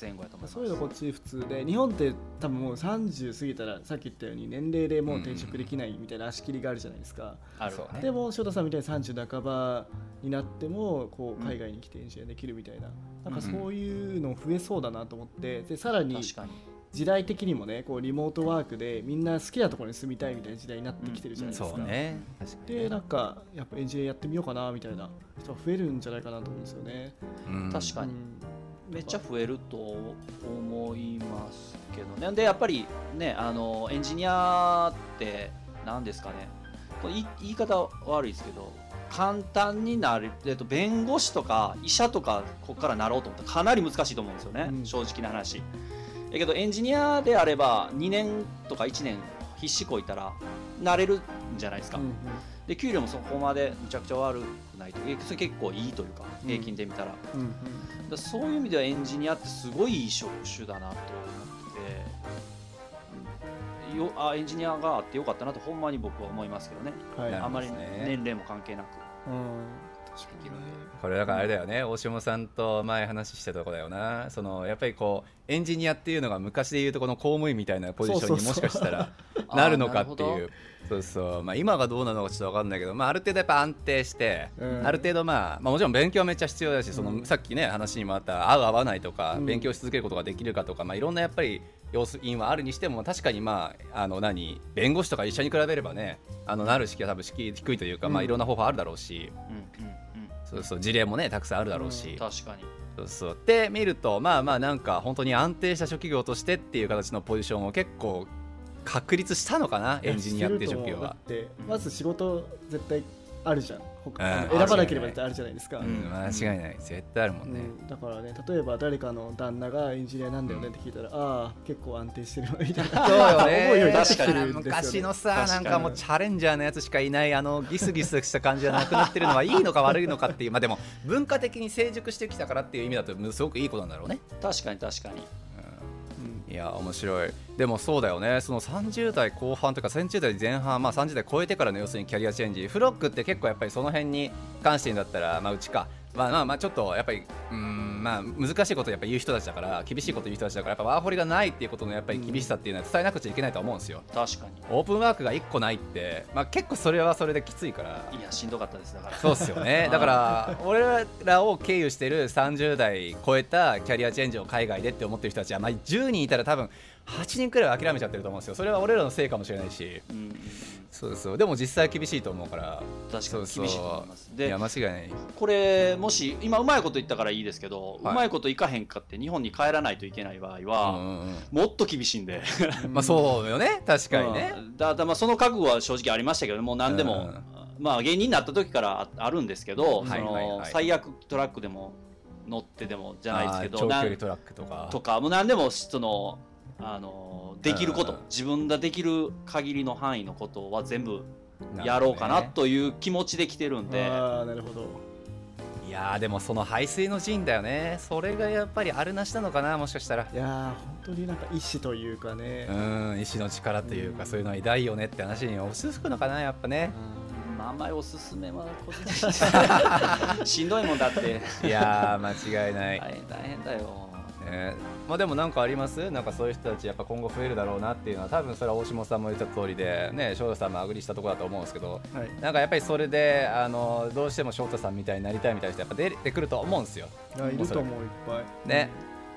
前後やと思います。そういうのこっち普通で日本って多分もう30過ぎたらさっき言ったように年齢でもう転職できないみたいな足切りがあるじゃないですか、あるそうね。でも翔太さんみたいに30半ばになってもこう海外に来てエンジニアできるみたいな,、なんかそういうの増えそうだなと思ってでさらに確かに時代的にもねこうリモートワークでみんな好きなところに住みたいみたいな時代になってきてるじゃないですか、そうね。確かにでなんかやっぱエンジニアやってみようかなみたいな人が増えるんじゃないかなと思うんですよね。うん。確かに。うん。めっちゃ増えると思いますけどね。でやっぱりねあのエンジニアって何ですかね。これ言い言い方悪いですけど簡単になる、えっと、弁護士とか医者とかここからなろうと思ったらかなり難しいと思うんですよね、うん。正直な話やけどエンジニアであれば2年とか1年必死こいたらなれるんじゃないですか、うんうん。で給料もそこまでむちゃくちゃ悪くないと。えそれ結構いいというかうん。平均で見たら,、うんうん。そういう意味ではエンジニアってすごいいい職種だなと思ってて、うん。よあエンジニアがあってよかったなとほんまに僕は思いますけどね。はい。あんまり年齢も関係なく。うん。確かにねこれだからあれだよね大下さんと前話したとこだよな。そのやっぱりこうエンジニアっていうのが昔でいうとこの公務員みたいなポジションにもしかしたら なるのかっていう。そうそう、まあ、今がどうなのかちょっと分かんないけど、まあ、ある程度やっぱ安定して、うん。ある程度、まあ、まあもちろん勉強はめっちゃ必要だしその、うん。さっきね話にもあった合う合わないとか、うん。勉強し続けることができるかとか、まあ、いろんなやっぱり要因はあるにしても確かにまああの何弁護士とか一緒に比べればねあのなる式は多分敷居低いというか、まあ、うん。いろんな方法あるだろうし、うんそうそう事例もねたくさんあるだろうし、確かに。そうそう。で見るとまあまあなんか本当に安定した初期業としてっていう形のポジションを結構確立したのかなエンジニアっていう職業は。だっ。てまず仕事絶対あるじゃん選ばなければ絶対あるじゃないですか、間違いない。絶対あるもんね、うん。だからね例えば誰かの旦那がエンジニアなんだよねって聞いたら、ああ結構安定してるみたいな。そうよね。になってきてるんですよね昔のさ確かに。なんかもうチャレンジャーのやつしかいないあのギスギスした感じじゃなくなってるのはいいのか悪いのかっていうまあでも文化的に成熟してきたからっていう意味だとすごくいいことなんだろうね、確かに確かに。うんいや面白い。でもそうだよね。その30代後半とか30代前半、まあ、30代超えてからの要するにキャリアチェンジ。フロックって結構やっぱりその辺に関してだったら、まあ、うちか、まあ、まあまあちょっとやっぱりうーん、まあ、難しいことやっぱ言う人たちだから厳しいこと言う人たちだからやっぱワーホリがないっていうことのやっぱり厳しさっていうのは伝えなくちゃいけないと思うんですよ。確かオープンワークが1個ないって、まあ、結構それはそれできついから。にいやしんどかったですだから。そうっすよね。だから俺らを経由してる30代超えたキャリアチェンジを海外でって思ってる人たちは、まあ、10人いたら多分8人くらいは諦めちゃってると思うんですよ。それは俺らのせいかもしれないし。うんそうそうでも実際厳しいと思うから。確かに厳しいと思います。でいや間違いない。これもし今うまいこと言ったからいいですけど、はい。うまいこといかへんかって日本に帰らないといけない場合は、もっと厳しいんで。まあそうよね。確かにね、うんだだまあその覚悟は正直ありましたけどもう何でも、うんまあ芸人になった時からああるんですけど、はいその最悪トラックでも乗ってでもじゃないですけど長距離トラックとか。とかもう何でもそのあのできること、うん。自分ができる限りの範囲のことは全部やろうかなという気持ちで来てるんで、ああなるほど。いやーでもその排水の陣だよね。それがやっぱりあるなしなのかなもしかしたら。いやー本当になんか意志というかね。うん意志の力というかそういうのは偉大よねって話に落ち着くのかなやっぱね。まあ、あんまりおすすめは個人的に。しんどいもんだって。いやー間違いない、大変大変だよね。まあでもなんかあります？なんかそういう人たちやっぱ今後増えるだろうなっていうのは多分それは大下さんも言った通りでね翔太さんもアグリしたところだと思うんですけどはい。なんかやっぱりそれであのどうしても翔太さんみたいになりたいみたいな人やっぱ出てくると思うんですよ。いやいると思ういっぱい。ね。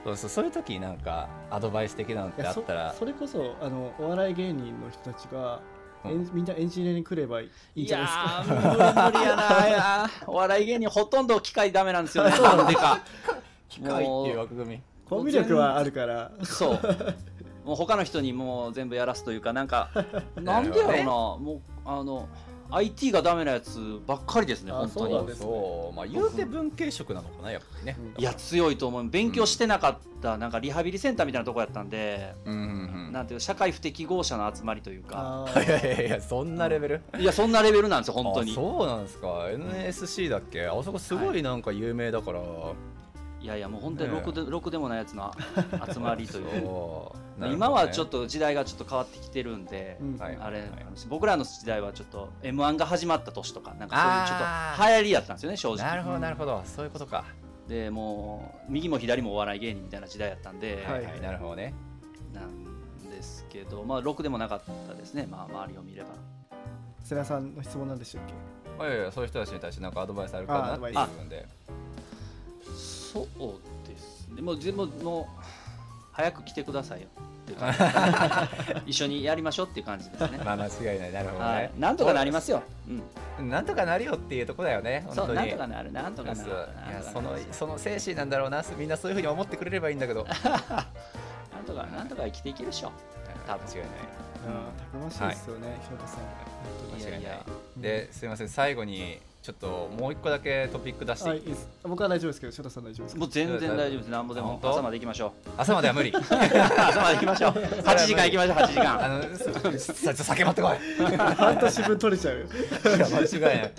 そうそうそういう時なんかアドバイス的なのってあったら。それこそあのお笑い芸人の人たちが、エンみんなエンジニアに来ればいいんいじゃないですか。やー無理無理やな。いやお笑い芸人ほとんど機械ダメなんですよね。なんでか。機械っていう枠組みコミュ力はあるから。そう。もう他の人にもう全部やらすというかなんか なんでやろうな。もうあの IT がダメなやつばっかりですねあ本当に。そうね。そう。まあ言うて文系色なのかなやっぱりね。うんいや強いと思う。勉強してなかったなんかリハビリセンターみたいなとこやったんで、うんうんうん。なんていう社会不適合者の集まりというか。あ いやいーやいやそんなレベル？いやそんなレベルなんですよ本当に。あそうなんですか。NSC だっけ？あそこすごいなんか有名だから、いやいやもう本当にねろくで,、ろくでもないやつの 集まりという。そう。今はちょっとと時代がちょっと変わってきてるんで、うん。はいあれ、はい。僕らの時代はちょっと m 1が始まった年とかなんかそういうちょっと流行りやったんですよね正直。なるほどなるほど。そういうことか。でもう右も左もお笑い芸人みたいな時代やったんで、はいはいなるほどね。なんですけどまあろくでもなかったですね。まあ周りを見れば。瀬名さんの質問なんでしたっけ？いやいやそういう人たちに対してなんかアドバイスあるかなっていう部分でそうですね。もう全部もう早く来てくださいよ。っていう感じ一緒にやりましょうっていう感じですね。まあ間違いない。なるほどはねい、なんとかなりますよ、うん、なんとかなるよっていうとこだよね本当に。そうなんとかなるなんとかなるそのその精神なんだろうな。みんなそういうふうに思ってくれればいいんだけど。なんとかなんとか生きていけるでしょ。多分。間違いない。たくましいですよね、翔太さん。間違いない。いやいや。ですいません。最後にちょっともう一個だけトピック出していいあいいです。僕は大丈夫ですけど翔太さん大丈夫ですか？もう全然大丈夫です。なんぼでも本当？朝まで行きましょ朝までは無理。う 朝まで行きましょう。8時間行きましょう8時間。あのさちょっと酒持ってこい。半年分取れちゃうよ。いや間違いない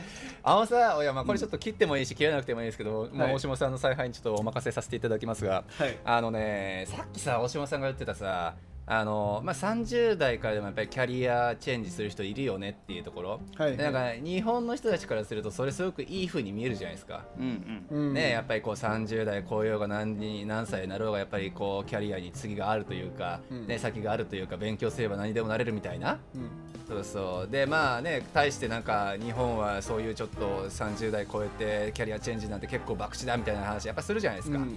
あのさいやまあこれちょっと切ってもいいし切らなくてもいいですけど、まあ、はい大島さんの采配にちょっとお任せさせていただきますがはい。あのねさっきさ大島さんが言ってたさあのまあ、30代からでもやっぱりキャリアチェンジする人いるよねっていうところ、はい。でなんか日本の人たちからするとそれすごくいい風に見えるじゃないですか、うんうん。うんね、やっぱりこう30代超えようが何に何歳になろうがやっぱりこうキャリアに次があるというか、うん。ね、先があるというか勉強すれば何でもなれるみたいな。うん。そうそう。でまあね対してなんか日本はそういうちょっと30代超えてキャリアチェンジなんて結構博打だみたいな話やっぱするじゃないですか、うん。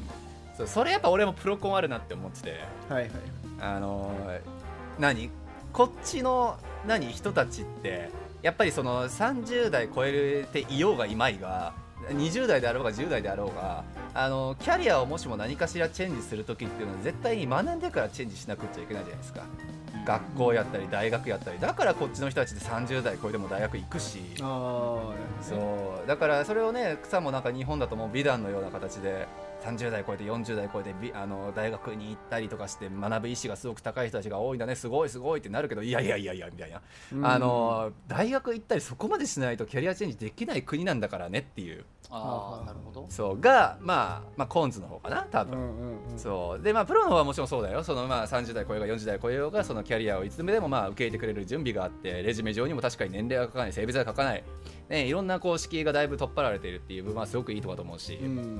そうそれやっぱ俺もプロコンあるなって思ってて。はいはいあのー何？こっちの何？人たちってやっぱりその30代超えていようがいまいが20代であろうが10代であろうがあのキャリアをもしも何かしらチェンジする時っていうのは絶対に学んでからチェンジしなくちゃいけないじゃないですか。学校やったり大学やったり。だからこっちの人たちで30代超えても大学行くし。ああそう。だからそれをね草もなんか日本だともう美談のような形で30代超えて40代超えて美あの大学に行ったりとかして学ぶ意思がすごく高い人たちが多いんだね。すごいすごいってなるけどいやいやいやいやみたいな、うん。あの大学行ったりそこまでしないとキャリアチェンジできない国なんだからねっていう。ああなるほど。そう。がまあまあコーンズの方かな多分。うんうんうん。そう。でまあプロの方はもちろんそうだよ。そのまあ30代超えようが40代超えようがそのキャリアをいつでもまあ受け入れてくれる準備があってレジュメ上にも確かに年齢が書かない性別が書かない、ね、いろんな公式がだいぶ取っ払われているっていう部分はすごくいいとこだと思うし、うん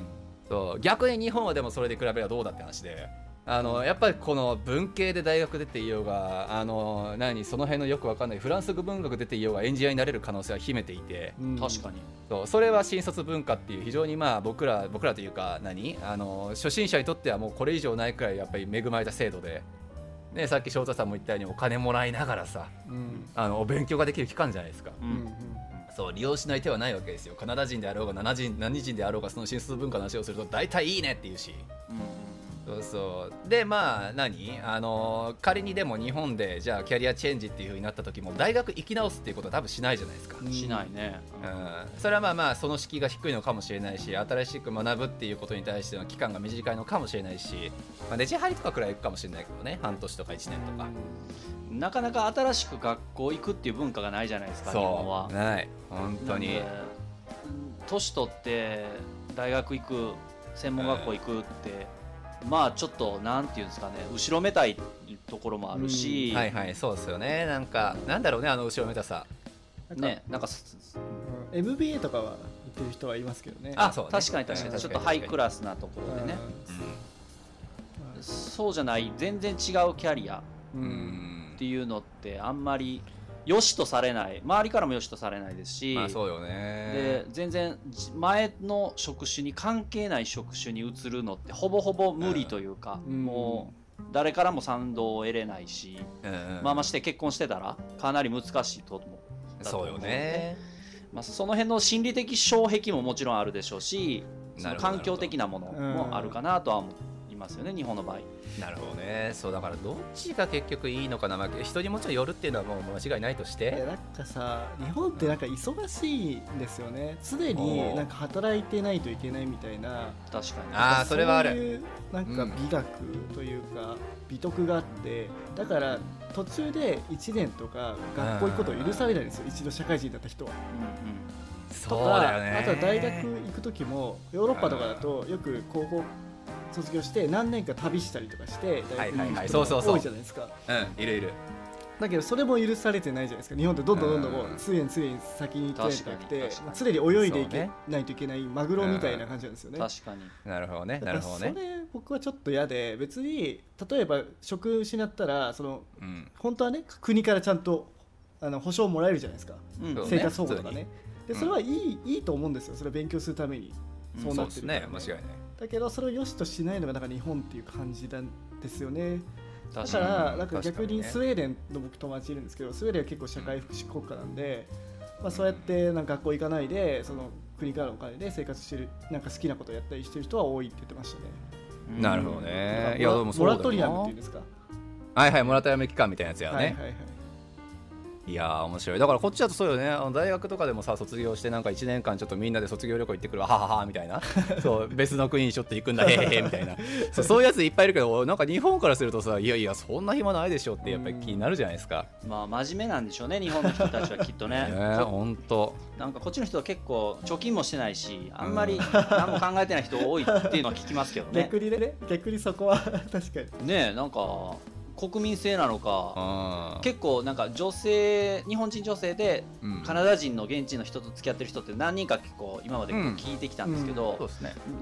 そう逆に日本はでもそれで比べればどうだって話で。あのやっぱりこの文系で大学出ていようがあの何その辺のよくわかんないフランス語文学出ていようがエンジニアになれる可能性は秘めていて、うん。確かに。そうそれは新卒文化っていう非常にまあ僕ら僕らというか何あの初心者にとってはもうこれ以上ないくらいやっぱり恵まれた制度で、ね、さっき翔太さんも言ったようにお金もらいながらさうん。あのお勉強ができる期間じゃないですか、ううんんそう利用しない手はないわけですよ。カナダ人であろうが何人何人であろうがその新数文化の話をすると大体いいねって言うし。うん。そうそう。でまあ何？あの仮にでも日本でじゃあキャリアチェンジっていう風になった時も大学行き直すっていうことは多分しないじゃないですか、うん。しないね。うん。それはまあまあその敷居が低いのかもしれないし新しく学ぶっていうことに対しての期間が短いのかもしれないし、まあ、ネジ張りとかくらい行くかもしれないけどね。半年とか1年とか、なかなか新しく学校行くっていう文化がないじゃないですか日本は。そうない。本当に。年取って大学行く専門学校行くって、まあちょっとなんていうんですかね後ろめたいところもあるし、はいはいそうですよね。なんかなんだろうねあの後ろめたさ。なんかねなんかすうん MBA とかは行ってる人はいますけどね。あそうね。確かに確かうんにちょっとハイクラスなところでね、そうじゃない全然違うキャリアっていうのってあんまり良しとされない。周りからも良しとされないですし、まあそうよでね全然じ前の職種に関係ない職種に移るのってほぼほぼ無理というか、うん。もう誰からも賛同を得れないし、うんうん。まあまして結婚してたらかなり難しいと思う。そうよね。まあ、その辺の心理的障壁ももちろんあるでしょうし環境的なものもあるかなとは思いますよね、日本の場合。なるほどね。そうだからどっちが結局いいのかな、まあ、人にもちろんよるっていうのはもう間違いないとして。いやなんかさ日本ってなんか忙しいんですよね。常おにうなんか働いてないといけないみたいな。確かに。あーそれはある。そういうなんかうん。美学というか、美徳があってだから途中で1年とか学校行くことを許されないんですよ。一度社会人だった人は。うんうん。そうとかだよね。あとは大学行く時もヨーロッパとかだとよく高校卒業して何年か旅したりとかして大学に行く人が多いじゃないですか。うんいるいる。だけどそれも許されてないじゃないですか。日本ってどんどんどんどんもううん。常に常に先に行ってなく確かてに確かに。まあ常に泳いでいけそうねないといけないマグロみたいな感じなんですよね。確かに。なるほどねなるほどね。れ僕はちょっと嫌で別に例えば職失ったらそのうん。本当はね国からちゃんとあの保証もらえるじゃないですか、うん。そう生活保護とかね。でうんそれはいい,、いいと思うんですよ。それは勉強するために。うんそうそうですなってるから、ね間違いないだけどそれを良しとしないのがなんか日本っていう感じなんですよね。だ確からうんなんか逆にスウェーデンの僕友達いるんですけどスウェーデンは結構社会福祉国家なんで、まあ、そうやってなんか学校行かないでその国からのお金で生活してるなんか好きなことをやったりしてる人は多いって言ってましたね。うん。なるほどね。らいやでもそうだよな。モラトリアムっていうんですか？はいはいモラトリアム期間みたいなやつやね、はいはいはいいやー面白い。だからこっちだとそうよね。あの大学とかでもさ卒業してなんか1年間ちょっとみんなで卒業旅行行ってくるわ。ははは みたいな。そう別の国にちょっと行くんだ。へへへみたいな。そうそういうやついっぱいいるけどなんか日本からするとさいやいやそんな暇ないでしょってやっぱり気になるじゃないですか。まあ真面目なんでしょうね日本の人たちはきっとね。ねこ本当なんかこっちの人は結構貯金もしてないしあんまり何も考えてない人多いっていうのは聞きますけどね。逆にね逆にそこは確かに。ねなんか国民性なのかうん結構なんか女性日本人女性でうん。カナダ人の現地の人と付き合ってる人って何人か結構今まで聞いてきたんですけど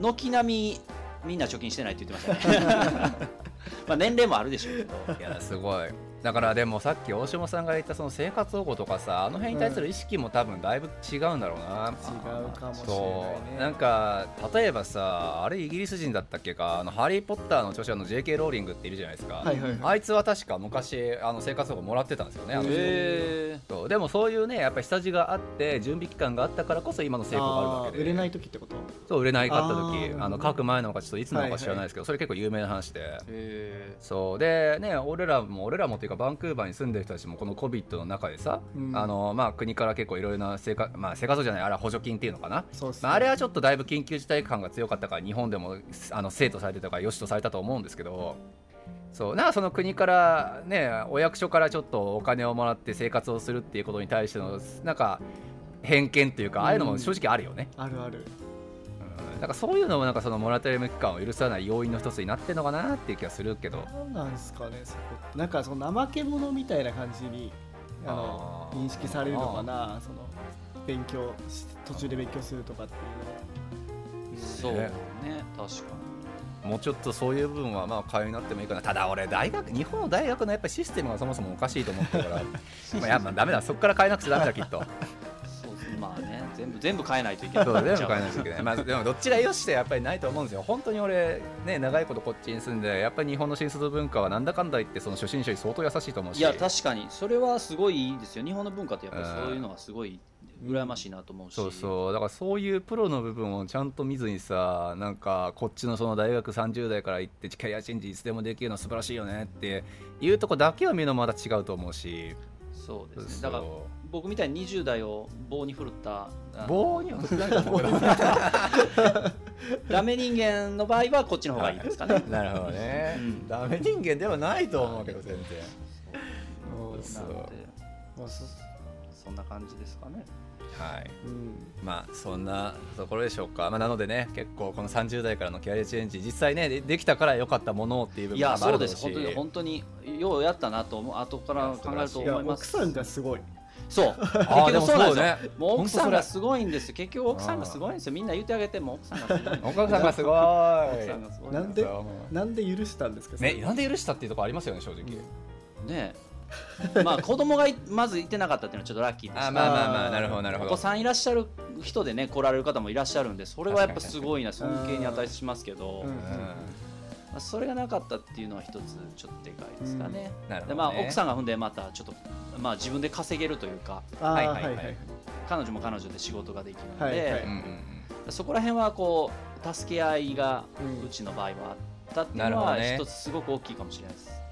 軒並みみんな貯金してないって言ってましたね。まあ年齢もあるでしょうけど。いやすごいだからでもさっき大島さんが言ったその生活保護とかさあの辺に対する意識も多分だいぶ違うんだろうな、違うかもしれなね。ないんか例えばさあれイギリス人だったっけか？あのハリー・ポッターの著者の J.K. ローリングっているじゃないですか、はいはいはい。あいつは確か昔あの生活保護もらってたんですよね。あの人へそう。でもそういうねやっぱり下地があって準備期間があったからこそ今の成功があるわけで。売れない時ってこと？そう売れないかった時。あの書く前なのかちょっといつなのか知らないですけど、それ結構有名な話で。えそう。でね俺らも俺らもっていうかバンクーバーに住んでる人たちもこの COVID の中でさ、うん。あのまあ、国から結構いろいろな生活、まあ、生活じゃないあれは補助金っていうのかな、ね。まあ、あれはちょっとだいぶ緊急事態感が強かったから日本でもあの生徒されてたからよしとされたと思うんですけどそうなんかその国からねお役所からちょっとお金をもらって生活をするっていうことに対してのなんか偏見っていうかああいうのも正直あるよね、あるある。うん、なんかそういうのもなんかそのモラトリアム期間を許さない要因の一つになってるのかなっていう気がするけど。なんなんすかねそこ。なんかその怠け者みたいな感じにあの認識されるのかなその勉強し途中で勉強するとかっていうそうね。確かもうちょっとそういう部分はまあ会話になってもいいかな。ただ俺大学日本の大学のやっぱりシステムがそもそもおかしいと思ってるから。まあやっぱダメだ。そこから変えなくちゃダメだきっと。にそうです。ねまあね全部全部変えないといけない。そう全部変えないといけない、まあ、でもどっちがよしってやっぱりないと思うんですよ。本当に俺ね長いことこっちに住んでやっぱり日本の新卒文化はなんだかんだ言ってその初心者に相当優しいと思うし。いや確かに。それはすごいいいですよ。日本の文化ってやっぱりそういうのがすごい羨ましいなと思うし、そうそう。だからそういうプロの部分をちゃんと見ずにさなんかこっちのその大学30代から行ってキャリアチェンジいつでもできるの素晴らしいよねっていうとこだけを見るのもまた違うと思うし。そうですね。だから僕みたいに20代を棒に振るった棒には振ってない。と思うけどダメ人間の場合はこっちの方がいいですかね。なるほどね、うん。ダメ人間ではないと思うけど全然。そうそうそそんな感じですかね。はい。うん。まあそんなところでしょうか、まあ、なのでね結構この30代からのキャリアチェンジ実際ねでできたから良かったものっていう部分いやもあそうでするだろうし本当に本当にようやったなと思う。後から考えるといや思います。奥さんがすごいそう。そうなんですうね。もう奥さん本当そがすごいんですよ。結局奥さんがすごいんですよ。みんな言ってあげても奥さんがすごい奥さんがすごい。なんでなんで許したんですか？ねなんで許したっていうところありますよね正直、ねえ。まあ子供がい まずいてなかったっていうのはちょっとラッキーです。あまあまあまあなるほどなるほど。お子さんいらっしゃる人でね来られる方もいらっしゃるんでそれはやっぱすごいな尊敬に値しますけど、うんまあ、それがなかったっていうのは一つちょっとでかいですかね、なるほどね。でまあ奥さんが踏んでまたちょっとまあ自分で稼げるというかはいははい。はいいはい。彼女も彼女で仕事ができるので、はいはい。うんうんうん。そこら辺はこう助け合いがうんうちの場合はあったっていうのは一つすごく大きいかもしれないです。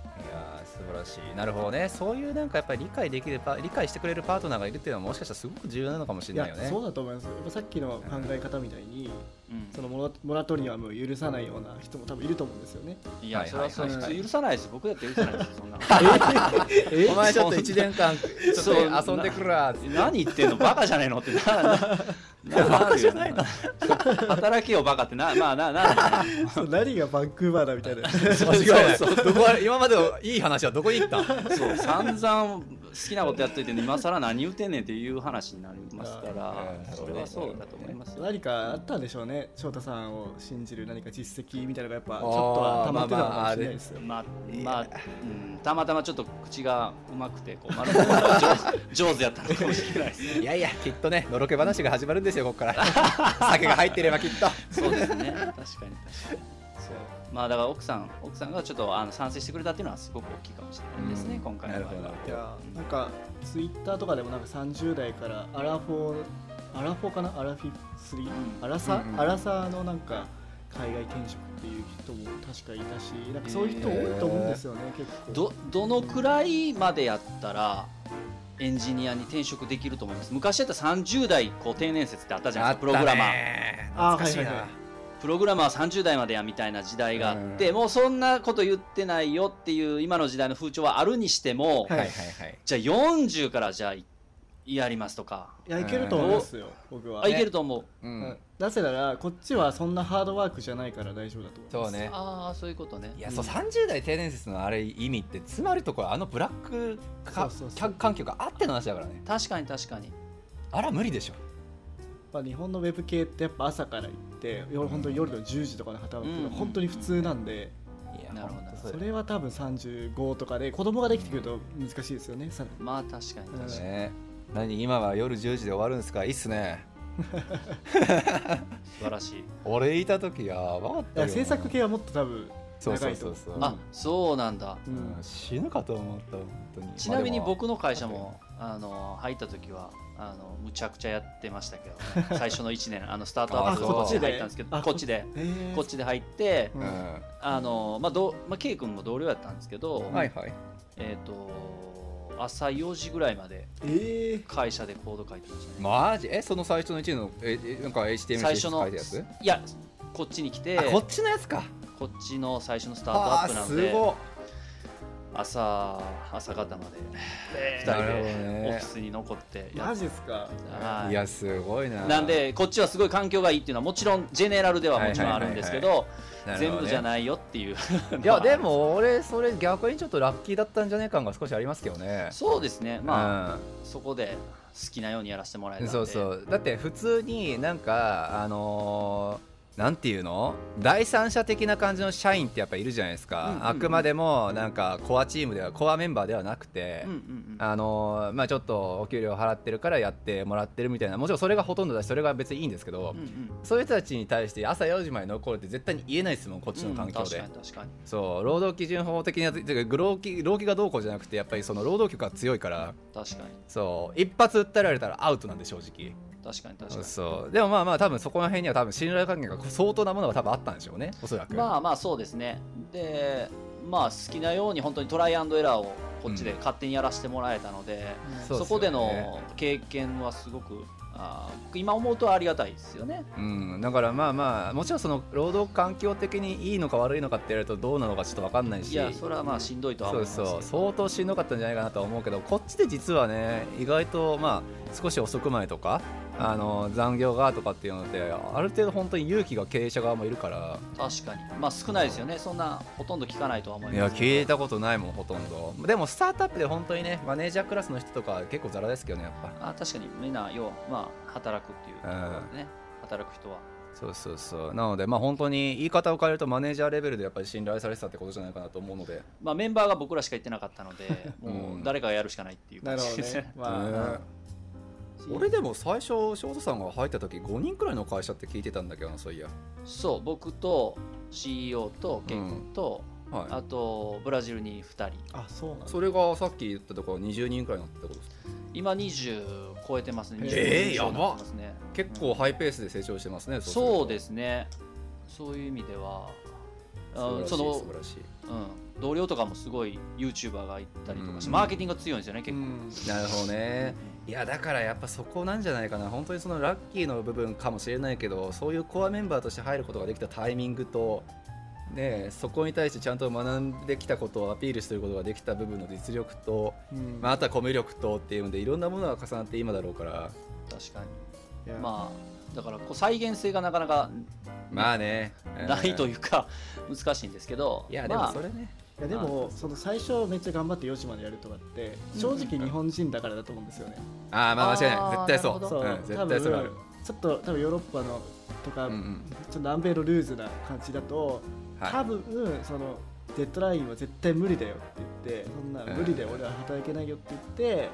いやー素晴らしい。なるほどね。そういうなんかやっぱり理解できるパ理解してくれるパートナーがいるっていうのはもしかしたらすごく重要なのかもしれないよね。そうだと思います。やっぱさっきの考え方みたいにうん。そのモラモラトリアムを許さないような人も多分いると思うんですよね。いや、はいそれはそ許さないです。僕だって許さないです。そんな。え？お前ちょっと1年間ちょっと遊んでくるわ何言ってんの？バカじゃねえの？ってバカじゃないの。働けよバカってなまあななそう何がバンクーバーだみたいな。そうどこ今までのいい話はどこに行った？そう散々好きなことやっといて今更何言うてんねんっていう話になりますからうんそれはそうだと思いますよ。何かあったんでしょうね翔太さんを信じる何か実績みたいなのがやっぱちょっとは溜まってたのかもしれないですよ、まあまあ、うん、たまたまちょっと口がうまくてこう丸く上上手やったのかもしれないです。いやいやきっとねのろけ話が始まるんですよここから。酒が入ってればきっと。そうですね。確かに確かにそう。まあだから奥さん奥さんがちょっとあの賛成してくれたっていうのはすごく大きいかもしれないですね、うん。今回の場合はいやなんかツイッターとかでもなんか30代からアラフォーアラフォーかな？アラフィスリー、ん。アラサ、うんうんアラサーのなんか海外転職っていう人も確かいたしなんかそういう人多いと思うんですよね、結構。どどのくらいまでやったらエンジニアに転職できると思います？昔やったら30代こう定年説ってあったじゃないですかプログラマー。ねあ懐かしいな。はいはいはいプログラマーは30代までやみたいな時代があって、うん。もうそんなこと言ってないよっていう今の時代の風潮はあるにしても、はいはいはい。はいじゃあ40からじゃあやりますとか、いやいけると思いますよ僕は。あいけると思う、ううん。んなぜならこっちはそんなハードワークじゃないから大丈夫だと思います。そうね。ああそういうことね。いやそう30代定年説のあれ意味ってつまりところあのブラックかそうそうそう。環境があっての話だからね。確かに確かに。あら無理でしょまあ、日本のウェブ系ってやっぱ朝から行ってよ本当に夜の10時とかで働くのうん。が本当に普通なんで、いやなるそれは多分35とかで子供ができてくると難しいですよね。さらにまあ確かに確かに、うん。ね。何今は夜10時で終わるんですか？いいっすね。素晴らしい。俺いた時やばかっいた制作系はもっと多分そうそ長いとう。そうそうう。ん。あそうなんだ。ううん。ん死ぬかと思った本当に。ちなみに僕の会社もあの入った時はあのむちゃくちゃやってましたけど、ね、最初の1年。あのスタートアップあそうこっちで？入ったんですけどあこっち？で。えー。こっちで入ってうん。うんあのまあどうまあ K 君も同僚やったんですけど、はいはい。えっ、と朝4時ぐらいまでえー。会社でコード書いてましたね、マジ？えその最初の1のええなんか HTML 最初の書いたやつ？いやこっちに来て。あこっちのやつか。こっちの最初のスタートアップなので朝朝方まで2なるほど人でね。オフィスに残ってマジっすか？はい。いやすごいな。なんでこっちはすごい環境がいいっていうのはもちろんジェネラルではもちろんあるんですけど全部じゃないよっていう。いやでも俺それ逆にちょっとラッキーだったんじゃねえ感が少しありますけどね。そうですね。まあ、あそこで好きなようにやらせてもらえたそうそう。だって普通になんかあのーなんていうの？第三者的な感じの社員ってやっぱいるじゃないですか、うんうんうん。あくまでもなんかコアチームではコアメンバーではなくて、うんうんうん。あのーまあちょっとお給料払ってるからやってもらってるみたいな。もちろんそれがほとんどだしそれが別にいいんですけど、うんうん。そういう人たちに対して朝4時まで残るって絶対に言えないですもんこっちの環境で、うん確かに確かに。そう労働基準法的な労基労基がどうこうじゃなくてやっぱりその労働局が強いから。確かに。そう一発訴えられたらアウトなんで正直確かに確かに。そう。でもまあまあ多分そこら辺には多分信頼関係が相当なものが多分あったんでしょうねおそらく。まあまあそうですね。でまあ好きなように本当にトライアンドエラーをこっちで勝手にやらせてもらえたので、そうっすよね。そこでの経験はすごくあー今思うとありがたいですよね。うん、だからまあまあもちろんその労働環境的にいいのか悪いのかって言われるとどうなのかちょっと分かんないし。いやそれはまあしんどいとはそう思いますけど。そう相当しんどかったんじゃないかなとは思うけどこっちで実はね意外とまあ少し遅くまでとかあの残業がとかっていうのである程度本当に勇気が経営者側もいるから。確かに。まあ少ないですよね。そんなほとんど聞かないとは思いいやますけど。聞いたことないもんほとんど。でもスタートアップで本当にねマネージャークラスの人とか結構ザラですけどねやっぱ。あ確かに。みんな要はまあ働くっていうところでね。働く人は。そうそうそう。なのでまあ本当に言い方を変えるとマネージャーレベルでやっぱり信頼されてたってことじゃないかなと思うので。まあメンバーが僕らしか言ってなかったので もうん。う誰かがやるしかないっていうなるほど感じですねねまあ、ね俺でも最初翔太さんが入った時5人くらいの会社って聞いてたんだけどなそういや。そう僕と CEO とケン君と、はい。あとブラジルに2人。あそうなんだ。それがさっき言ったところ20人くらいになったことですか？今20超えてますね。えー20以上やば。ね結構ハイペースで成長してますねそうですすね。そういう意味ではあその素晴らしい。うん、同僚とかもすごい YouTuber がいたりとかして、うん。マーケティングが強いんですよね結構、うん。なるほどねいやだからやっぱそこなんじゃないかな。本当にそのラッキーの部分かもしれないけどそういうコアメンバーとして入ることができたタイミングとねそこに対してちゃんと学んできたことをアピールすることができた部分の実力と、うん。まあ、あとはコミュ力とっていうのでいろんなものが重なって今だろうから。確かに。まあだからこう再現性がなかなかまあね。ないとういうか難しいんですけど。いやでまあもそれね、いやでもその最初めっちゃ頑張って4時までやるとかって正直日本人だからだと思うんですよね、ああまあ間違いない。絶対そう。そう、うん、多絶対それある。分ちょっと多分ヨーロッパのとか、うんうん。ちょっと南米のルーズな感じだと、はい。多分そのデッドラインは絶対無理だよって言ってそんなうん無理で俺は働けないよって言って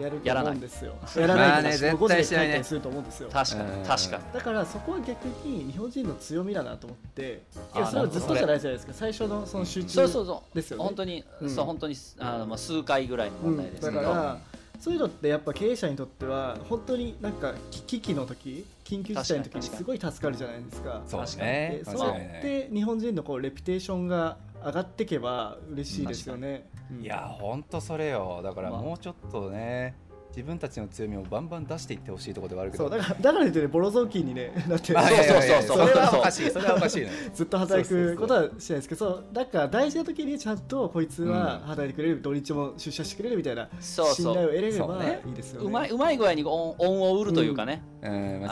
やるとやらない思うんですよ。やらないとか5時で帰絶対しないね。すると思うんですよ。確かうん。に確かに。だからそこは逆に日本人の強みだなと思っていやあそれはずっとじゃないじゃないですか。最初のその集中そうそうそう。ですよね。本当に、うん。そう本当にあの、まあ、数回ぐらいの問題ですけど、うん。だからそういうのってやっぱ経営者にとっては本当になんか危危機の時緊急事態の時にすごい助かるじゃないですか。そう確かにね。でそうやって日本人のこうレピュテーションが上がっていけば嬉しいですよね。うん。いやほんとそれよ。だからまあ。もうちょっとね自分たちの強みをバンバン出していってほしいところではあるけど。そうだからだから言ってねボロ雑巾にね だって。まあいやいやいやそうそうそうそれはおかしいそれはおかしいね ずっと働くことはしないですけどそうだから大事な時にちゃんとこいつはうん。働いてくれる、土日も出社してくれるみたいなそうそう。信頼を得れればいいですよね。うまいうまい具合に恩恩を売るというかね、うん。間違いない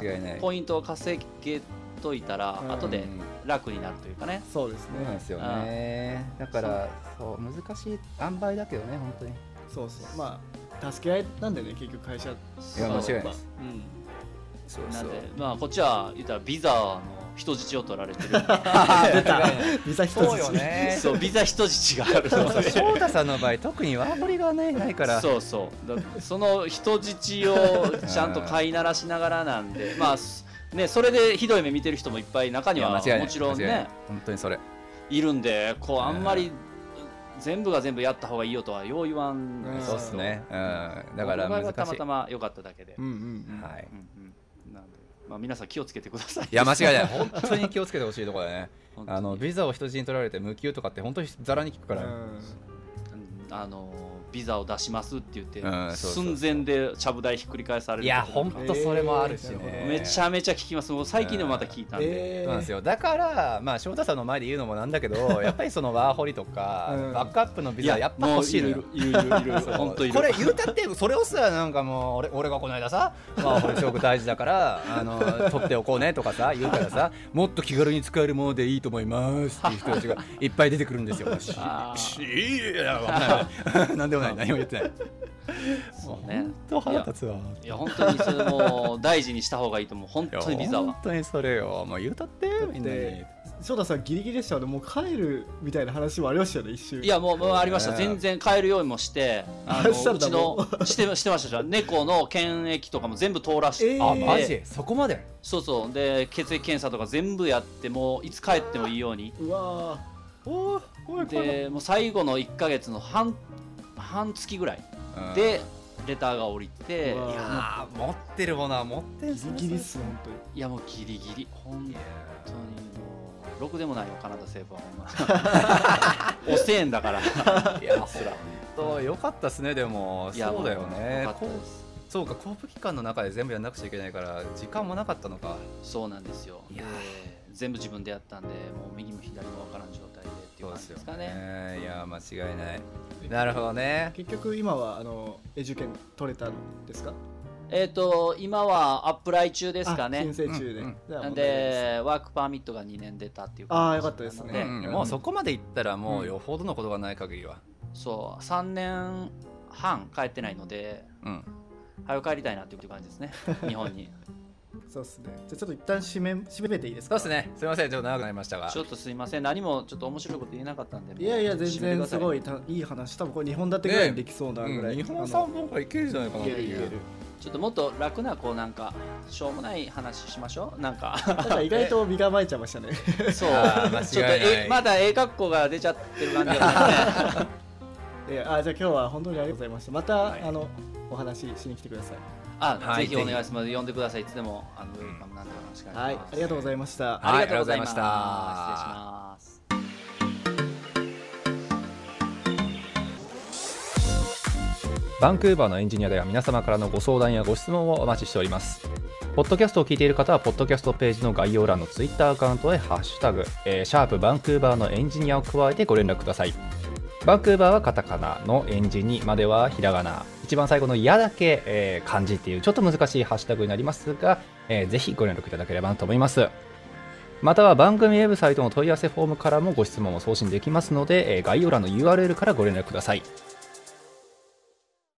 間違いない。ポイントを稼げといたら、うん。後でうん楽になるというかね、そうですね。そうなんですよね。だからそう。難しい塩梅だけどね本当に。そうそう。まあ助け合いなんだよね結局会社。いや間違いないです。うん。そうなんでまあこっちは言ったらビザの人質を取られてる。ビザ一つそうよね。そうビザ人質があるので。翔太さんの場合特にワーホリがねないから。そうそう。だその人質をちゃんと飼いならしながらなんでまあすねそれでひどい目見てる人もいっぱい中にはもちろんね本当にそれ。いるんでこうあんまり全部が全部やった方がいいよとはよう言わんうん。そうっすね。うん。だから難しい。たまたま良かっただけで、うんうんはい。うんうん。なんでまあ、皆さん気をつけてください。いや間違いない。本当に気をつけてほしいところだね。あのビザを人質に取られて無給とかって本当にざらに聞くから、あのビザを出しますって言って、寸前でちゃぶ台ひっくり返されるいや本当それもあるしね、えーめちゃめちゃ聞きます。もう最近でもまた聞いたんで、なんですよだからまあ翔太さんの前で言うのもなんだけど やっぱりそのワーホリとか、うん。バックアップのビザやっぱ欲しいのよ。もういるいるいるいるいる そう。本当いるこれ言うたってそれをさなんかもう俺俺がこの間さワーホリすごく大事だからあの 取っておこうねとかさ言うからさもっと気軽に使えるものでいいと思いますっていう人たちがいっぱい出てくるんですよ。しいやわかんない。なんでもない何も言ってない。そうね。本当腹立つわ。いや本当にそれも大事にした方がいいと思う本当にビザは。本当にそれよ。もう言うたってみんなに。で翔太さんギリギリでした。よねもう帰るみたいな話もありましたよね一瞬いやもうもうありました。ね全然買えるようにもしてあのうちのしてしてましたじゃん猫の検疫とかも全部通らして、えー。あマジ？そこまで？そうそう。で血液検査とか全部やってもういつ帰ってもいいように。うわおおでもう最後の1か月の半半月ぐらいでレターが降りていやー持ってるものは持ってんすーギリギリっすね本当に。いやもうギリギリ。本当にもうろくでもないよカナダ政府はほんま。おせえんだから。いやすらとよかったっすねでも。いやそうだよね。そうか交付期間の中で全部やんなくちゃいけないから時間もなかったのか。そうなんですよ。でいや全部自分でやったんでもう右も左もわからん状っていう感じですかね。ね。いや間違いない。なるほどね。結局今はあのエジュケン取れたんですか？えっ、と今はアップライ中ですかあね申請中で、うん。うんなんでワークパーミットが2年出たっていうあー感じよかったですね。うん。うん。もうそこまでいったらもうよほどのことがない限りは。そう。3年半帰ってないのでうん。早く帰りたいなっていう感じですね。日本に そうですね。じゃあちょっと一旦締め締めていいですか？そうですね。すみません。ちょっと長くなりましたが。ちょっとすいません。何もちょっと面白いこと言えなかったんでいやいや全然すごいいたいい話。多分これ2本立てぐらいにできそうなぐらい、うん。日本三本からいけるじゃないかなっていう。いけるいける。ちょっともっと楽なこうなんかしょうもない話しましょう。なんか。意外と身構えちゃいましたね。そう。あー間違いない。ちょっとえまだええ格好が出ちゃってる感じね。あじゃあ今日は本当にありがとうございました。また、はい。あのお話ししに来てくださいあ、はいぜひお願いします。呼んでください。いつでもあのウェルカムなんでよろしくお願はいいします。ありがとうございました。はいありがとうございましたあ失礼します。バンクーバーのエンジニアでは皆様からのご相談やご質問をお待ちしております。ポッドキャストを聞いている方は、ポッドキャストページの概要欄のツイッターアカウントへハッシュタグ、えーシャープバンクーバーのエンジニアを加えてご連絡ください。バンクーバーはカタカナのエンジニまではひらがな。一番最後のやだけ、えー漢字っていうちょっと難しいハッシュタグになりますが、えーぜひご連絡いただければなと思います。または番組ウェブサイトの問い合わせフォームからもご質問を送信できますので、え概要欄の URL からご連絡ください。